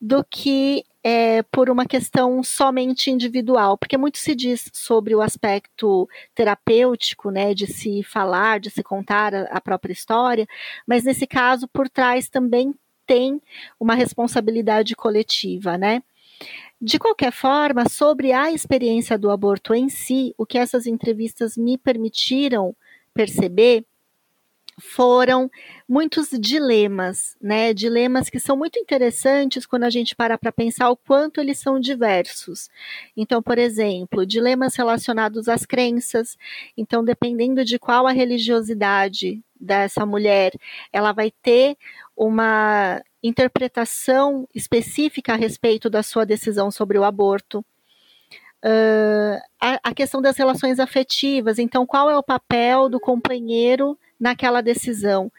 Speaker 7: do que é, por uma questão somente individual, porque muito se diz sobre o aspecto terapêutico, né, de se falar, de se contar a, a própria história, mas nesse caso, por trás também tem uma responsabilidade coletiva, né? De qualquer forma, sobre a experiência do aborto em si, o que essas entrevistas me permitiram perceber foram muitos dilemas, né? Dilemas que são muito interessantes quando a gente para para pensar o quanto eles são diversos. Então, por exemplo, dilemas relacionados às crenças. Então, dependendo de qual a religiosidade dessa mulher, ela vai ter uma interpretação específica a respeito da sua decisão sobre o aborto. Uh, a, a, questão das relações afetivas. Então, qual é o papel do companheiro naquela decisão.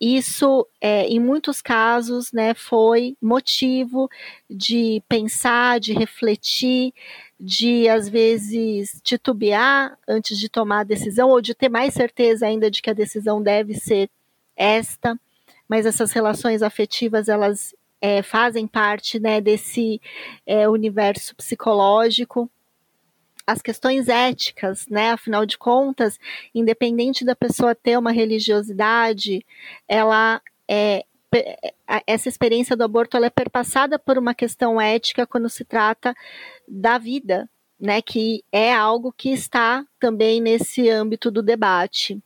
Speaker 7: Isso, é, em muitos casos, né, foi motivo de pensar, de refletir, de às vezes titubear antes de tomar a decisão, ou de ter mais certeza ainda de que a decisão deve ser esta. Mas essas relações afetivas, elas é, fazem parte né, desse é, universo psicológico as questões éticas, né? Afinal de contas, independente da pessoa ter uma religiosidade, ela é essa experiência do aborto ela é perpassada por uma questão ética quando se trata da vida, né? Que é algo que está também nesse âmbito do debate.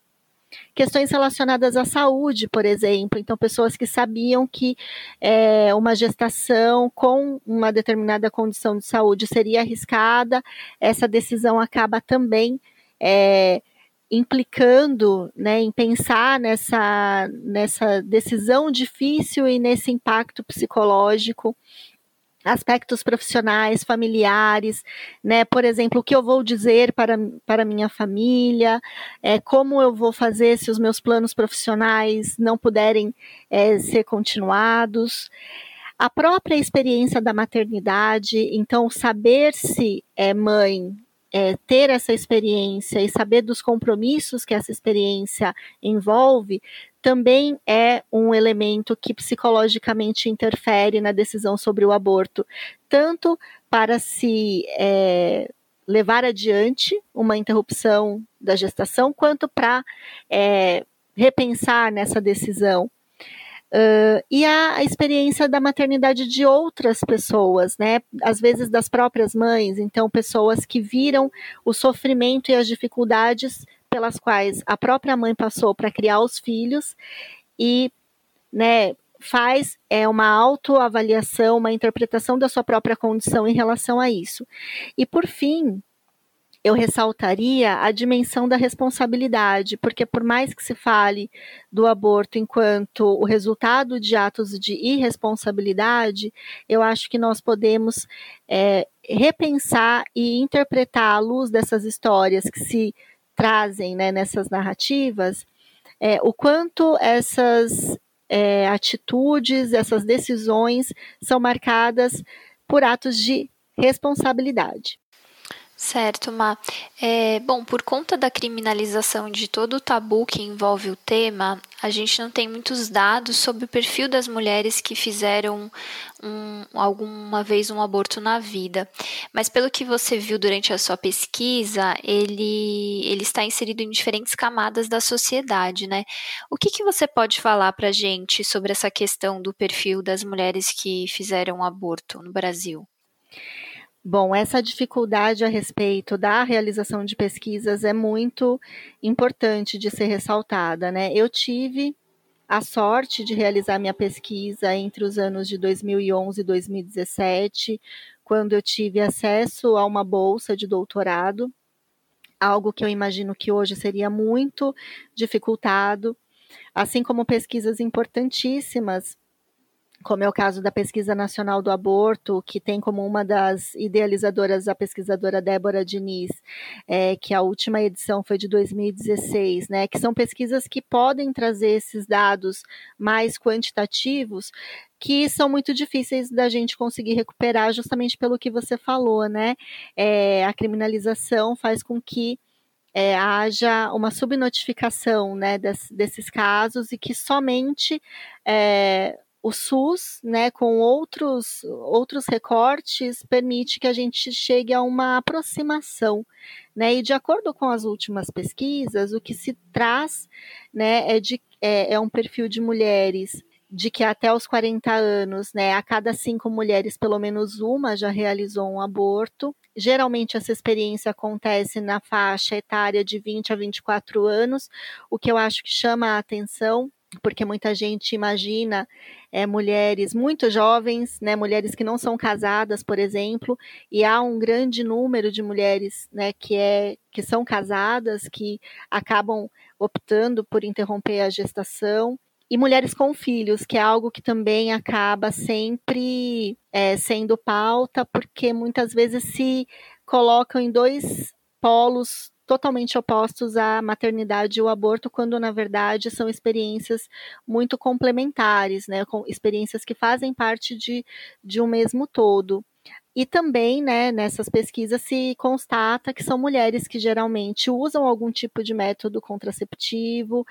Speaker 7: Questões relacionadas à saúde, por exemplo. Então, pessoas que sabiam que é, uma gestação com uma determinada condição de saúde seria arriscada, essa decisão acaba também é, implicando né, em pensar nessa, nessa decisão difícil e nesse impacto psicológico aspectos profissionais, familiares, né? Por exemplo, o que eu vou dizer para, para minha família, é, como eu vou fazer se os meus planos profissionais não puderem é, ser continuados. A própria experiência da maternidade, então, saber se é mãe, é, ter essa experiência e saber dos compromissos que essa experiência envolve, também é um elemento que psicologicamente interfere na decisão sobre o aborto, tanto para se é, levar adiante uma interrupção da gestação, quanto para é, repensar nessa decisão. Uh, e a, experiência da maternidade de outras pessoas, né? Às vezes das próprias mães, então pessoas que viram o sofrimento e as dificuldades pelas quais a própria mãe passou para criar os filhos e, né, faz é uma autoavaliação, uma interpretação da sua própria condição em relação a isso. E por fim, eu ressaltaria a dimensão da responsabilidade, porque por mais que se fale do aborto enquanto o resultado de atos de irresponsabilidade, eu acho que nós podemos é, repensar e interpretar à luz dessas histórias que se trazem né, nessas narrativas, é, o quanto essas é, atitudes, essas decisões são marcadas por atos de responsabilidade.
Speaker 1: Certo, Ma. É, bom, por conta da criminalização de todo o tabu que envolve o tema, a gente não tem muitos dados sobre o perfil das mulheres que fizeram um, alguma vez um aborto na vida. Mas pelo que você viu durante a sua pesquisa, ele, ele está inserido em diferentes camadas da sociedade, né? O que, que você pode falar para a gente sobre essa questão do perfil das mulheres que fizeram um aborto no Brasil?
Speaker 7: Bom, essa dificuldade a respeito da realização de pesquisas é muito importante de ser ressaltada, né? Eu tive a sorte de realizar minha pesquisa entre os anos de 2011 e 2017, quando eu tive acesso a uma bolsa de doutorado, algo que eu imagino que hoje seria muito dificultado, assim como pesquisas importantíssimas como é o caso da Pesquisa Nacional do Aborto, que tem como uma das idealizadoras a pesquisadora Débora Diniz, é, que a última edição foi de 2016, né, que são pesquisas que podem trazer esses dados mais quantitativos, que são muito difíceis da gente conseguir recuperar, justamente pelo que você falou, né? É, a criminalização faz com que é, haja uma subnotificação né, des, desses casos e que somente é, o SUS, né, com outros, outros recortes, permite que a gente chegue a uma aproximação. Né, e de acordo com as últimas pesquisas, o que se traz né, é, de, é, é um perfil de mulheres de que até os 40 anos, né, a cada cinco mulheres, pelo menos uma já realizou um aborto. Geralmente essa experiência acontece na faixa etária de 20 a 24 anos, o que eu acho que chama a atenção porque muita gente imagina é, mulheres muito jovens, né, mulheres que não são casadas, por exemplo, e há um grande número de mulheres né, que, é, que são casadas, que acabam optando por interromper a gestação. E mulheres com filhos, que é algo que também acaba sempre é, sendo pauta, porque muitas vezes se colocam em dois polos totalmente opostos à maternidade e o aborto, quando na verdade são experiências muito complementares, né, com experiências que fazem parte de, de um mesmo todo. E também, né, nessas pesquisas se constata que são mulheres que geralmente usam algum tipo de método contraceptivo,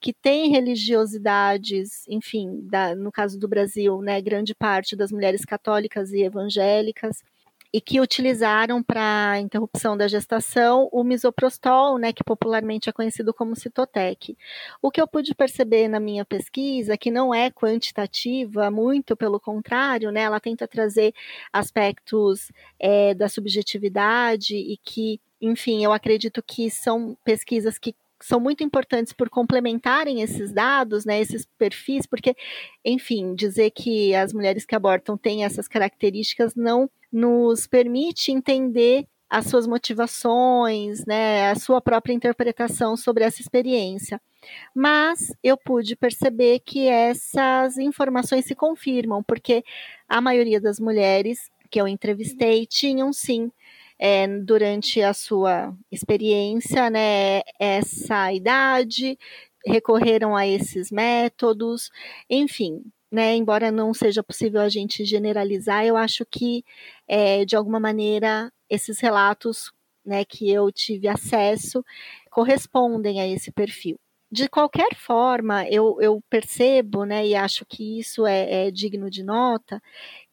Speaker 7: que têm religiosidades, enfim, da, no caso do Brasil, né, grande parte das mulheres católicas e evangélicas, e que utilizaram para interrupção da gestação o misoprostol, né, que popularmente é conhecido como Citotec. O que eu pude perceber na minha pesquisa, que não é quantitativa, muito pelo contrário, né, ela tenta trazer aspectos é, da subjetividade e que, enfim, eu acredito que são pesquisas que são muito importantes por complementarem esses dados, né, esses perfis, porque, enfim, dizer que as mulheres que abortam têm essas características não nos permite entender as suas motivações, né, a sua própria interpretação sobre essa experiência. Mas eu pude perceber que essas informações se confirmam, porque a maioria das mulheres que eu entrevistei tinham sim, é, durante a sua experiência, né, essa idade, recorreram a esses métodos, enfim, né, embora não seja possível a gente generalizar, eu acho que, é, de alguma maneira, esses relatos né, que eu tive acesso correspondem a esse perfil. De qualquer forma, eu, eu percebo, né, e acho que isso é, é digno de nota,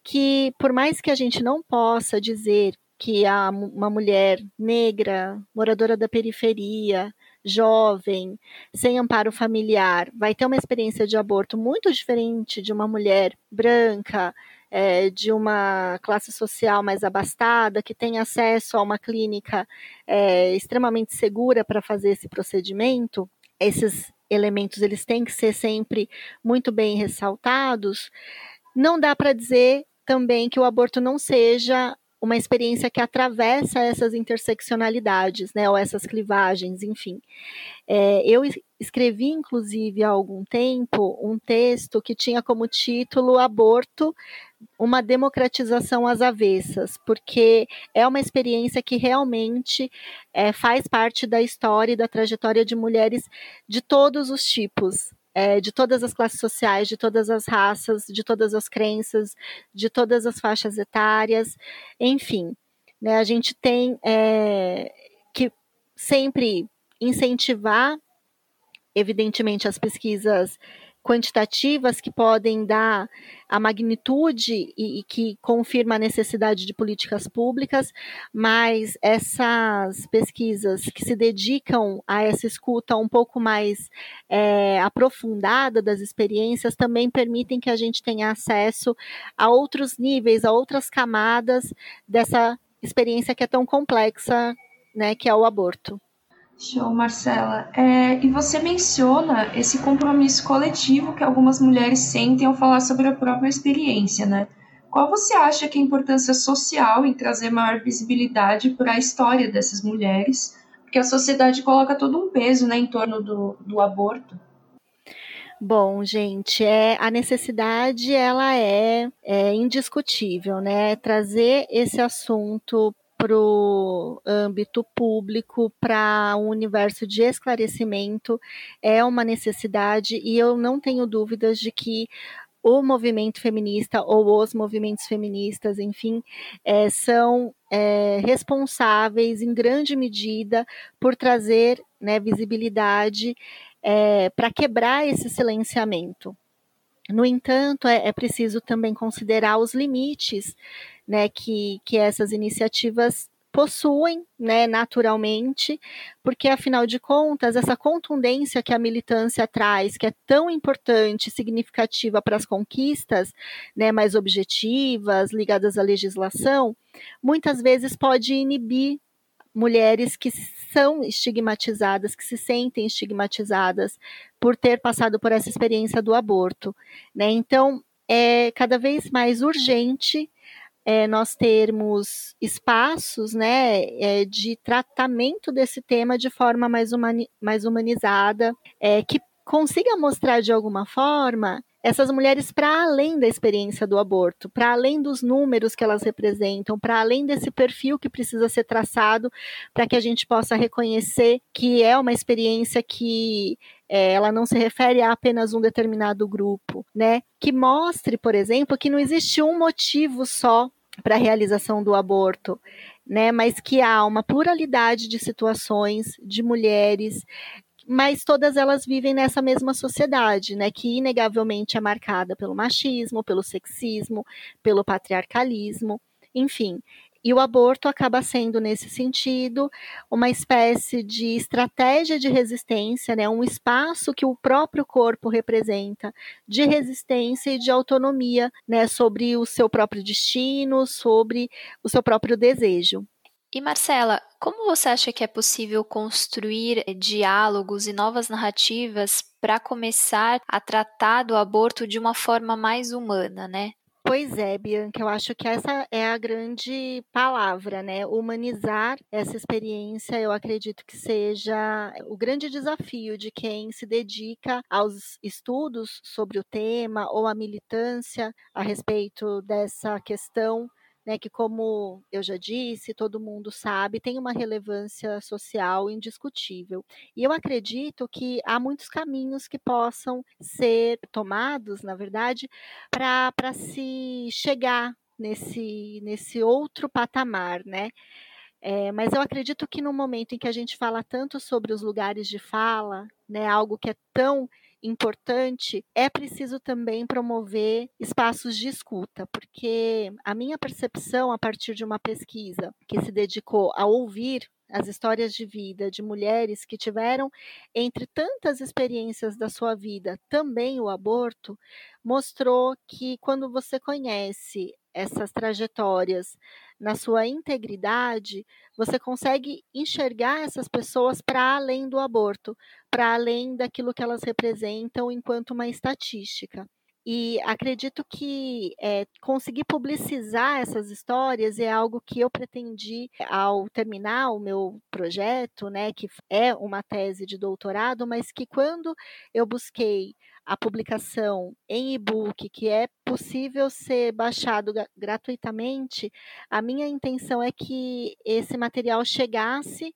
Speaker 7: que por mais que a gente não possa dizer que a, uma mulher negra, moradora da periferia, jovem, sem amparo familiar, vai ter uma experiência de aborto muito diferente de uma mulher branca, é, de uma classe social mais abastada, que tem acesso a uma clínica é, extremamente segura para fazer esse procedimento, esses elementos eles têm que ser sempre muito bem ressaltados. Não dá para dizer também que o aborto não seja uma experiência que atravessa essas interseccionalidades, né, ou essas clivagens, enfim. É, eu escrevi, inclusive, há algum tempo, um texto que tinha como título Aborto, uma democratização às avessas, porque é uma experiência que realmente é, faz parte da história e da trajetória de mulheres de todos os tipos, é, de todas as classes sociais, de todas as raças, de todas as crenças, de todas as faixas etárias, enfim. Né, a gente tem é, que sempre incentivar, evidentemente, as pesquisas quantitativas que podem dar a magnitude e, e, que confirma a necessidade de políticas públicas, mas essas pesquisas que se dedicam a essa escuta um pouco mais é, aprofundada das experiências também permitem que a gente tenha acesso a outros níveis, a outras camadas dessa experiência que é tão complexa, né, que é o aborto.
Speaker 3: Show, Marcela. É, e você menciona esse compromisso coletivo que algumas mulheres sentem ao falar sobre a própria experiência, né? Qual você acha que é a importância social em trazer maior visibilidade para a história dessas mulheres? Porque a sociedade coloca todo um peso né, em torno do, do aborto.
Speaker 7: Bom, gente, é, a necessidade ela é, é indiscutível, né? Trazer esse assunto para o âmbito público, para um universo de esclarecimento, é uma necessidade, e eu não tenho dúvidas de que o movimento feminista ou os movimentos feministas, enfim, é, são é, responsáveis em grande medida por trazer né, visibilidade é, para quebrar esse silenciamento. No entanto, é, é preciso também considerar os limites né, que, que essas iniciativas possuem, né, naturalmente, porque afinal de contas, essa contundência que a militância traz, que é tão importante, significativa para as conquistas, né, mais objetivas, ligadas à legislação, muitas vezes pode inibir mulheres que são estigmatizadas, que se sentem estigmatizadas por ter passado por essa experiência do aborto, né? Então, é cada vez mais urgente é, nós termos espaços né, é, de tratamento desse tema de forma mais, humani mais humanizada, é, que consiga mostrar de alguma forma essas mulheres para além da experiência do aborto, para além dos números que elas representam, para além desse perfil que precisa ser traçado para que a gente possa reconhecer que é uma experiência que é, ela não se refere a apenas um determinado grupo, né? Que mostre, por exemplo, que não existe um motivo só para a realização do aborto, né? Mas que há uma pluralidade de situações de mulheres mas todas elas vivem nessa mesma sociedade, né, que inegavelmente é marcada pelo machismo, pelo sexismo, pelo patriarcalismo, enfim. E o aborto acaba sendo, nesse sentido, uma espécie de estratégia de resistência, né? um espaço que o próprio corpo representa de resistência e de autonomia né? sobre o seu próprio destino, sobre o seu próprio desejo.
Speaker 1: E Marcela, como você acha que é possível construir diálogos e novas narrativas para começar a tratar do aborto de uma forma mais humana, né?
Speaker 7: Pois é, Bianca, eu acho que essa é a grande palavra, né? Humanizar essa experiência, eu acredito que seja o grande desafio de quem se dedica aos estudos sobre o tema ou à militância a respeito dessa questão né, que, como eu já disse, todo mundo sabe, tem uma relevância social indiscutível. E eu acredito que há muitos caminhos que possam ser tomados, na verdade, para se chegar nesse, nesse outro patamar, né? É, mas eu acredito que no momento em que a gente fala tanto sobre os lugares de fala, né, algo que é tão importante, é preciso também promover espaços de escuta, porque a minha percepção a partir de uma pesquisa que se dedicou a ouvir as histórias de vida de mulheres que tiveram, entre tantas experiências da sua vida, também o aborto, mostrou que quando você conhece essas trajetórias na sua integridade, você consegue enxergar essas pessoas para além do aborto, para além daquilo que elas representam enquanto uma estatística. E acredito que é, conseguir publicizar essas histórias é algo que eu pretendi ao terminar o meu projeto, né, que é uma tese de doutorado, mas que quando eu busquei a publicação em e-book, que é possível ser baixado gratuitamente, a minha intenção é que esse material chegasse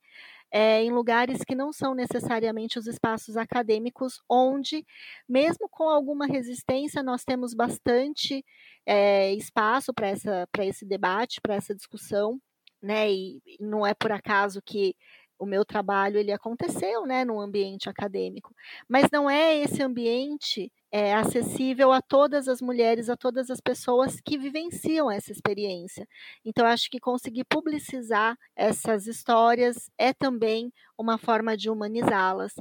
Speaker 7: é, em lugares que não são necessariamente os espaços acadêmicos, onde, mesmo com alguma resistência, nós temos bastante é, espaço para esse debate, para essa discussão, né? E não é por acaso que o meu trabalho ele aconteceu, né, no ambiente acadêmico, mas não é esse ambiente é, acessível a todas as mulheres, a todas as pessoas que vivenciam essa experiência. Então, acho que conseguir publicizar essas histórias é também uma forma de humanizá-las.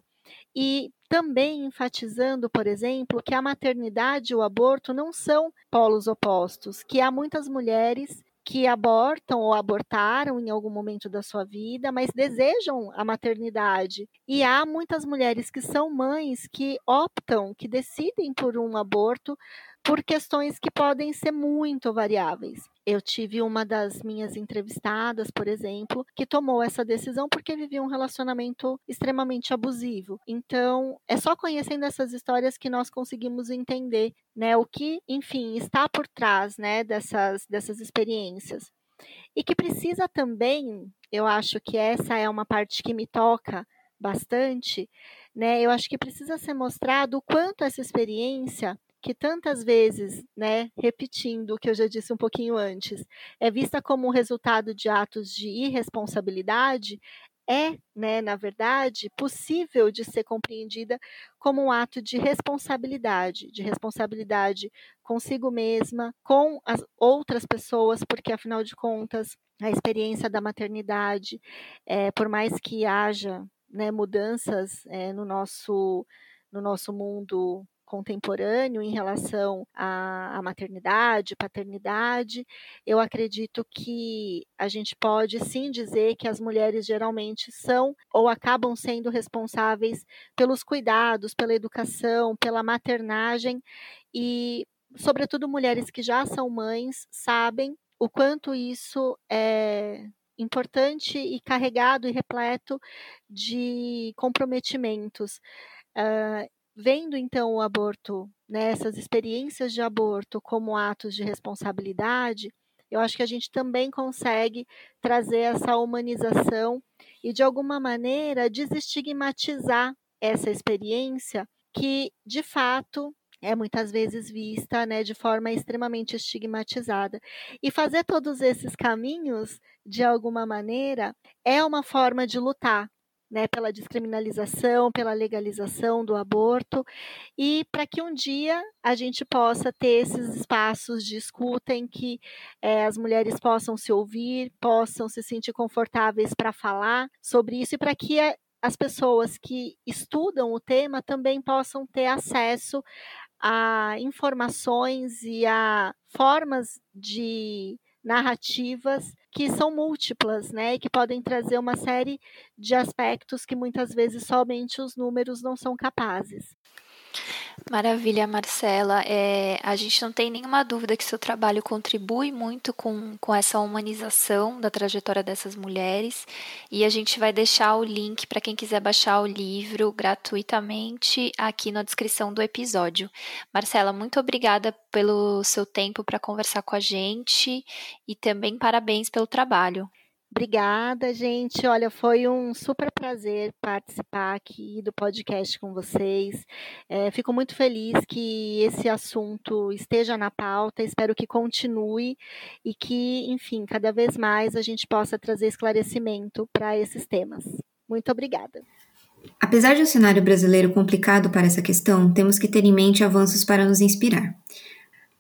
Speaker 7: E também enfatizando, por exemplo, que a maternidade e o aborto não são polos opostos, que há muitas mulheres que abortam ou abortaram em algum momento da sua vida, mas desejam a maternidade. E há muitas mulheres que são mães que optam, que decidem por um aborto por questões que podem ser muito variáveis. Eu tive uma das minhas entrevistadas, por exemplo, que tomou essa decisão porque vivia um relacionamento extremamente abusivo. Então, é só conhecendo essas histórias que nós conseguimos entender, né, o que, enfim, está por trás, né, dessas dessas experiências. E que precisa também, eu acho que essa é uma parte que me toca bastante, né? Eu acho que precisa ser mostrado o quanto essa experiência que tantas vezes, né, repetindo o que eu já disse um pouquinho antes, é vista como resultado de atos de irresponsabilidade, é, né, na verdade, possível de ser compreendida como um ato de responsabilidade, de responsabilidade consigo mesma, com as outras pessoas, porque afinal de contas, a experiência da maternidade, é, por mais que haja né, mudanças é, no nosso no nosso mundo contemporâneo em relação à, à maternidade, paternidade, eu acredito que a gente pode sim dizer que as mulheres geralmente são ou acabam sendo responsáveis pelos cuidados, pela educação, pela maternagem e, sobretudo, mulheres que já são mães sabem o quanto isso é importante e carregado e repleto de comprometimentos. Uh, vendo então o aborto, né, essas experiências de aborto como atos de responsabilidade, eu acho que a gente também consegue trazer essa humanização e, de alguma maneira, desestigmatizar essa experiência que, de fato, é muitas vezes vista né, de forma extremamente estigmatizada. E fazer todos esses caminhos, de alguma maneira, é uma forma de lutar né, pela descriminalização, pela legalização do aborto, e para que um dia a gente possa ter esses espaços de escuta em que é, as mulheres possam se ouvir, possam se sentir confortáveis para falar sobre isso, e para que a, as pessoas que estudam o tema também possam ter acesso a informações e a formas de narrativas que são múltiplas, né, e que podem trazer uma série de aspectos que muitas vezes somente os números não são capazes.
Speaker 1: Maravilha, Marcela. É, a gente não tem nenhuma dúvida que seu trabalho contribui muito com, com essa humanização da trajetória dessas mulheres. E a gente vai deixar o link para quem quiser baixar o livro gratuitamente aqui na descrição do episódio. Marcela, muito obrigada pelo seu tempo para conversar com a gente e também parabéns pelo trabalho.
Speaker 7: Obrigada, gente. Olha, foi um super prazer participar aqui do podcast com vocês. É, fico muito feliz que esse assunto esteja na pauta. Espero que continue e que, enfim, cada vez mais a gente possa trazer esclarecimento para esses temas. Muito obrigada.
Speaker 2: Apesar de um cenário brasileiro complicado para essa questão, temos que ter em mente avanços para nos inspirar.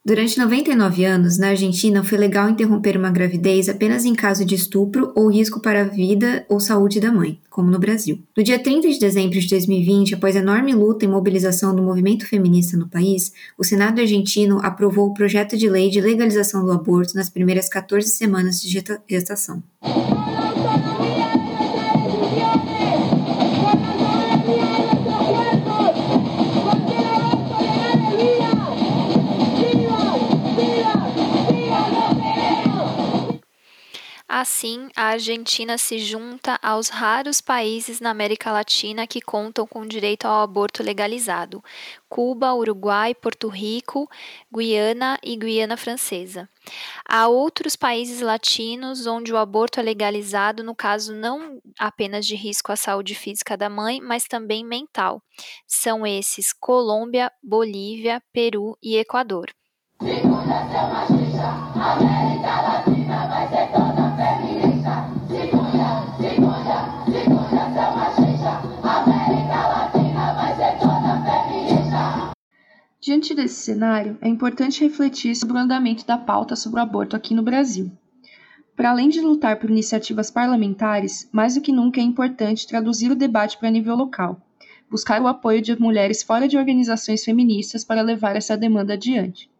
Speaker 2: Durante 99 anos, na Argentina, foi legal interromper uma gravidez apenas em caso de estupro ou risco para a vida ou saúde da mãe, como no Brasil. No dia 30 de dezembro de 2020, após enorme luta e mobilização do movimento feminista no país, o Senado argentino aprovou o projeto de lei de legalização do aborto nas primeiras 14 semanas de gestação.
Speaker 1: Assim, a Argentina se junta aos raros países na América Latina que contam com direito ao aborto legalizado: Cuba, Uruguai, Porto Rico, Guiana e Guiana Francesa. Há outros países latinos onde o aborto é legalizado, no caso não apenas de risco à saúde física da mãe, mas também mental. São esses Colômbia, Bolívia, Peru e Equador.
Speaker 3: Diante desse cenário, é importante refletir sobre o andamento da pauta sobre o aborto aqui no Brasil. Para além de lutar por iniciativas parlamentares, mais do que nunca é importante traduzir o debate para nível local, buscar o apoio de mulheres fora de organizações feministas para levar essa demanda adiante.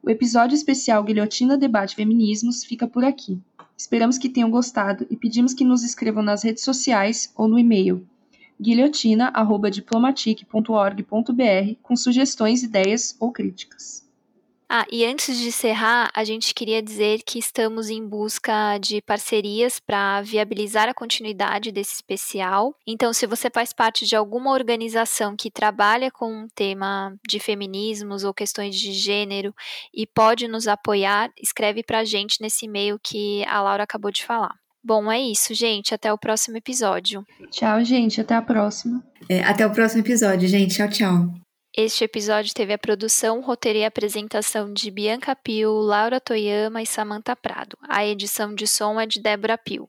Speaker 3: O episódio especial Guilhotina Debate Feminismos fica por aqui. Esperamos que tenham gostado e pedimos que nos escrevam nas redes sociais ou no e-mail guilhotina@diplomatic.org.br com sugestões, ideias ou críticas.
Speaker 1: Ah, e antes de encerrar, a gente queria dizer que estamos em busca de parcerias para viabilizar a continuidade desse especial. Então, se você faz parte de alguma organização que trabalha com um tema de feminismos ou questões de gênero e pode nos apoiar, escreve para a gente nesse e-mail que a Laura acabou de falar. Bom, é isso, gente. Até o próximo episódio.
Speaker 3: Tchau, gente. Até a próxima.
Speaker 2: É, até o próximo episódio, gente. Tchau, tchau.
Speaker 1: Este episódio teve a produção, roteiro e apresentação de Bianca Pio, Laura Toyama e Samantha Prado. A edição de som é de Débora Pio.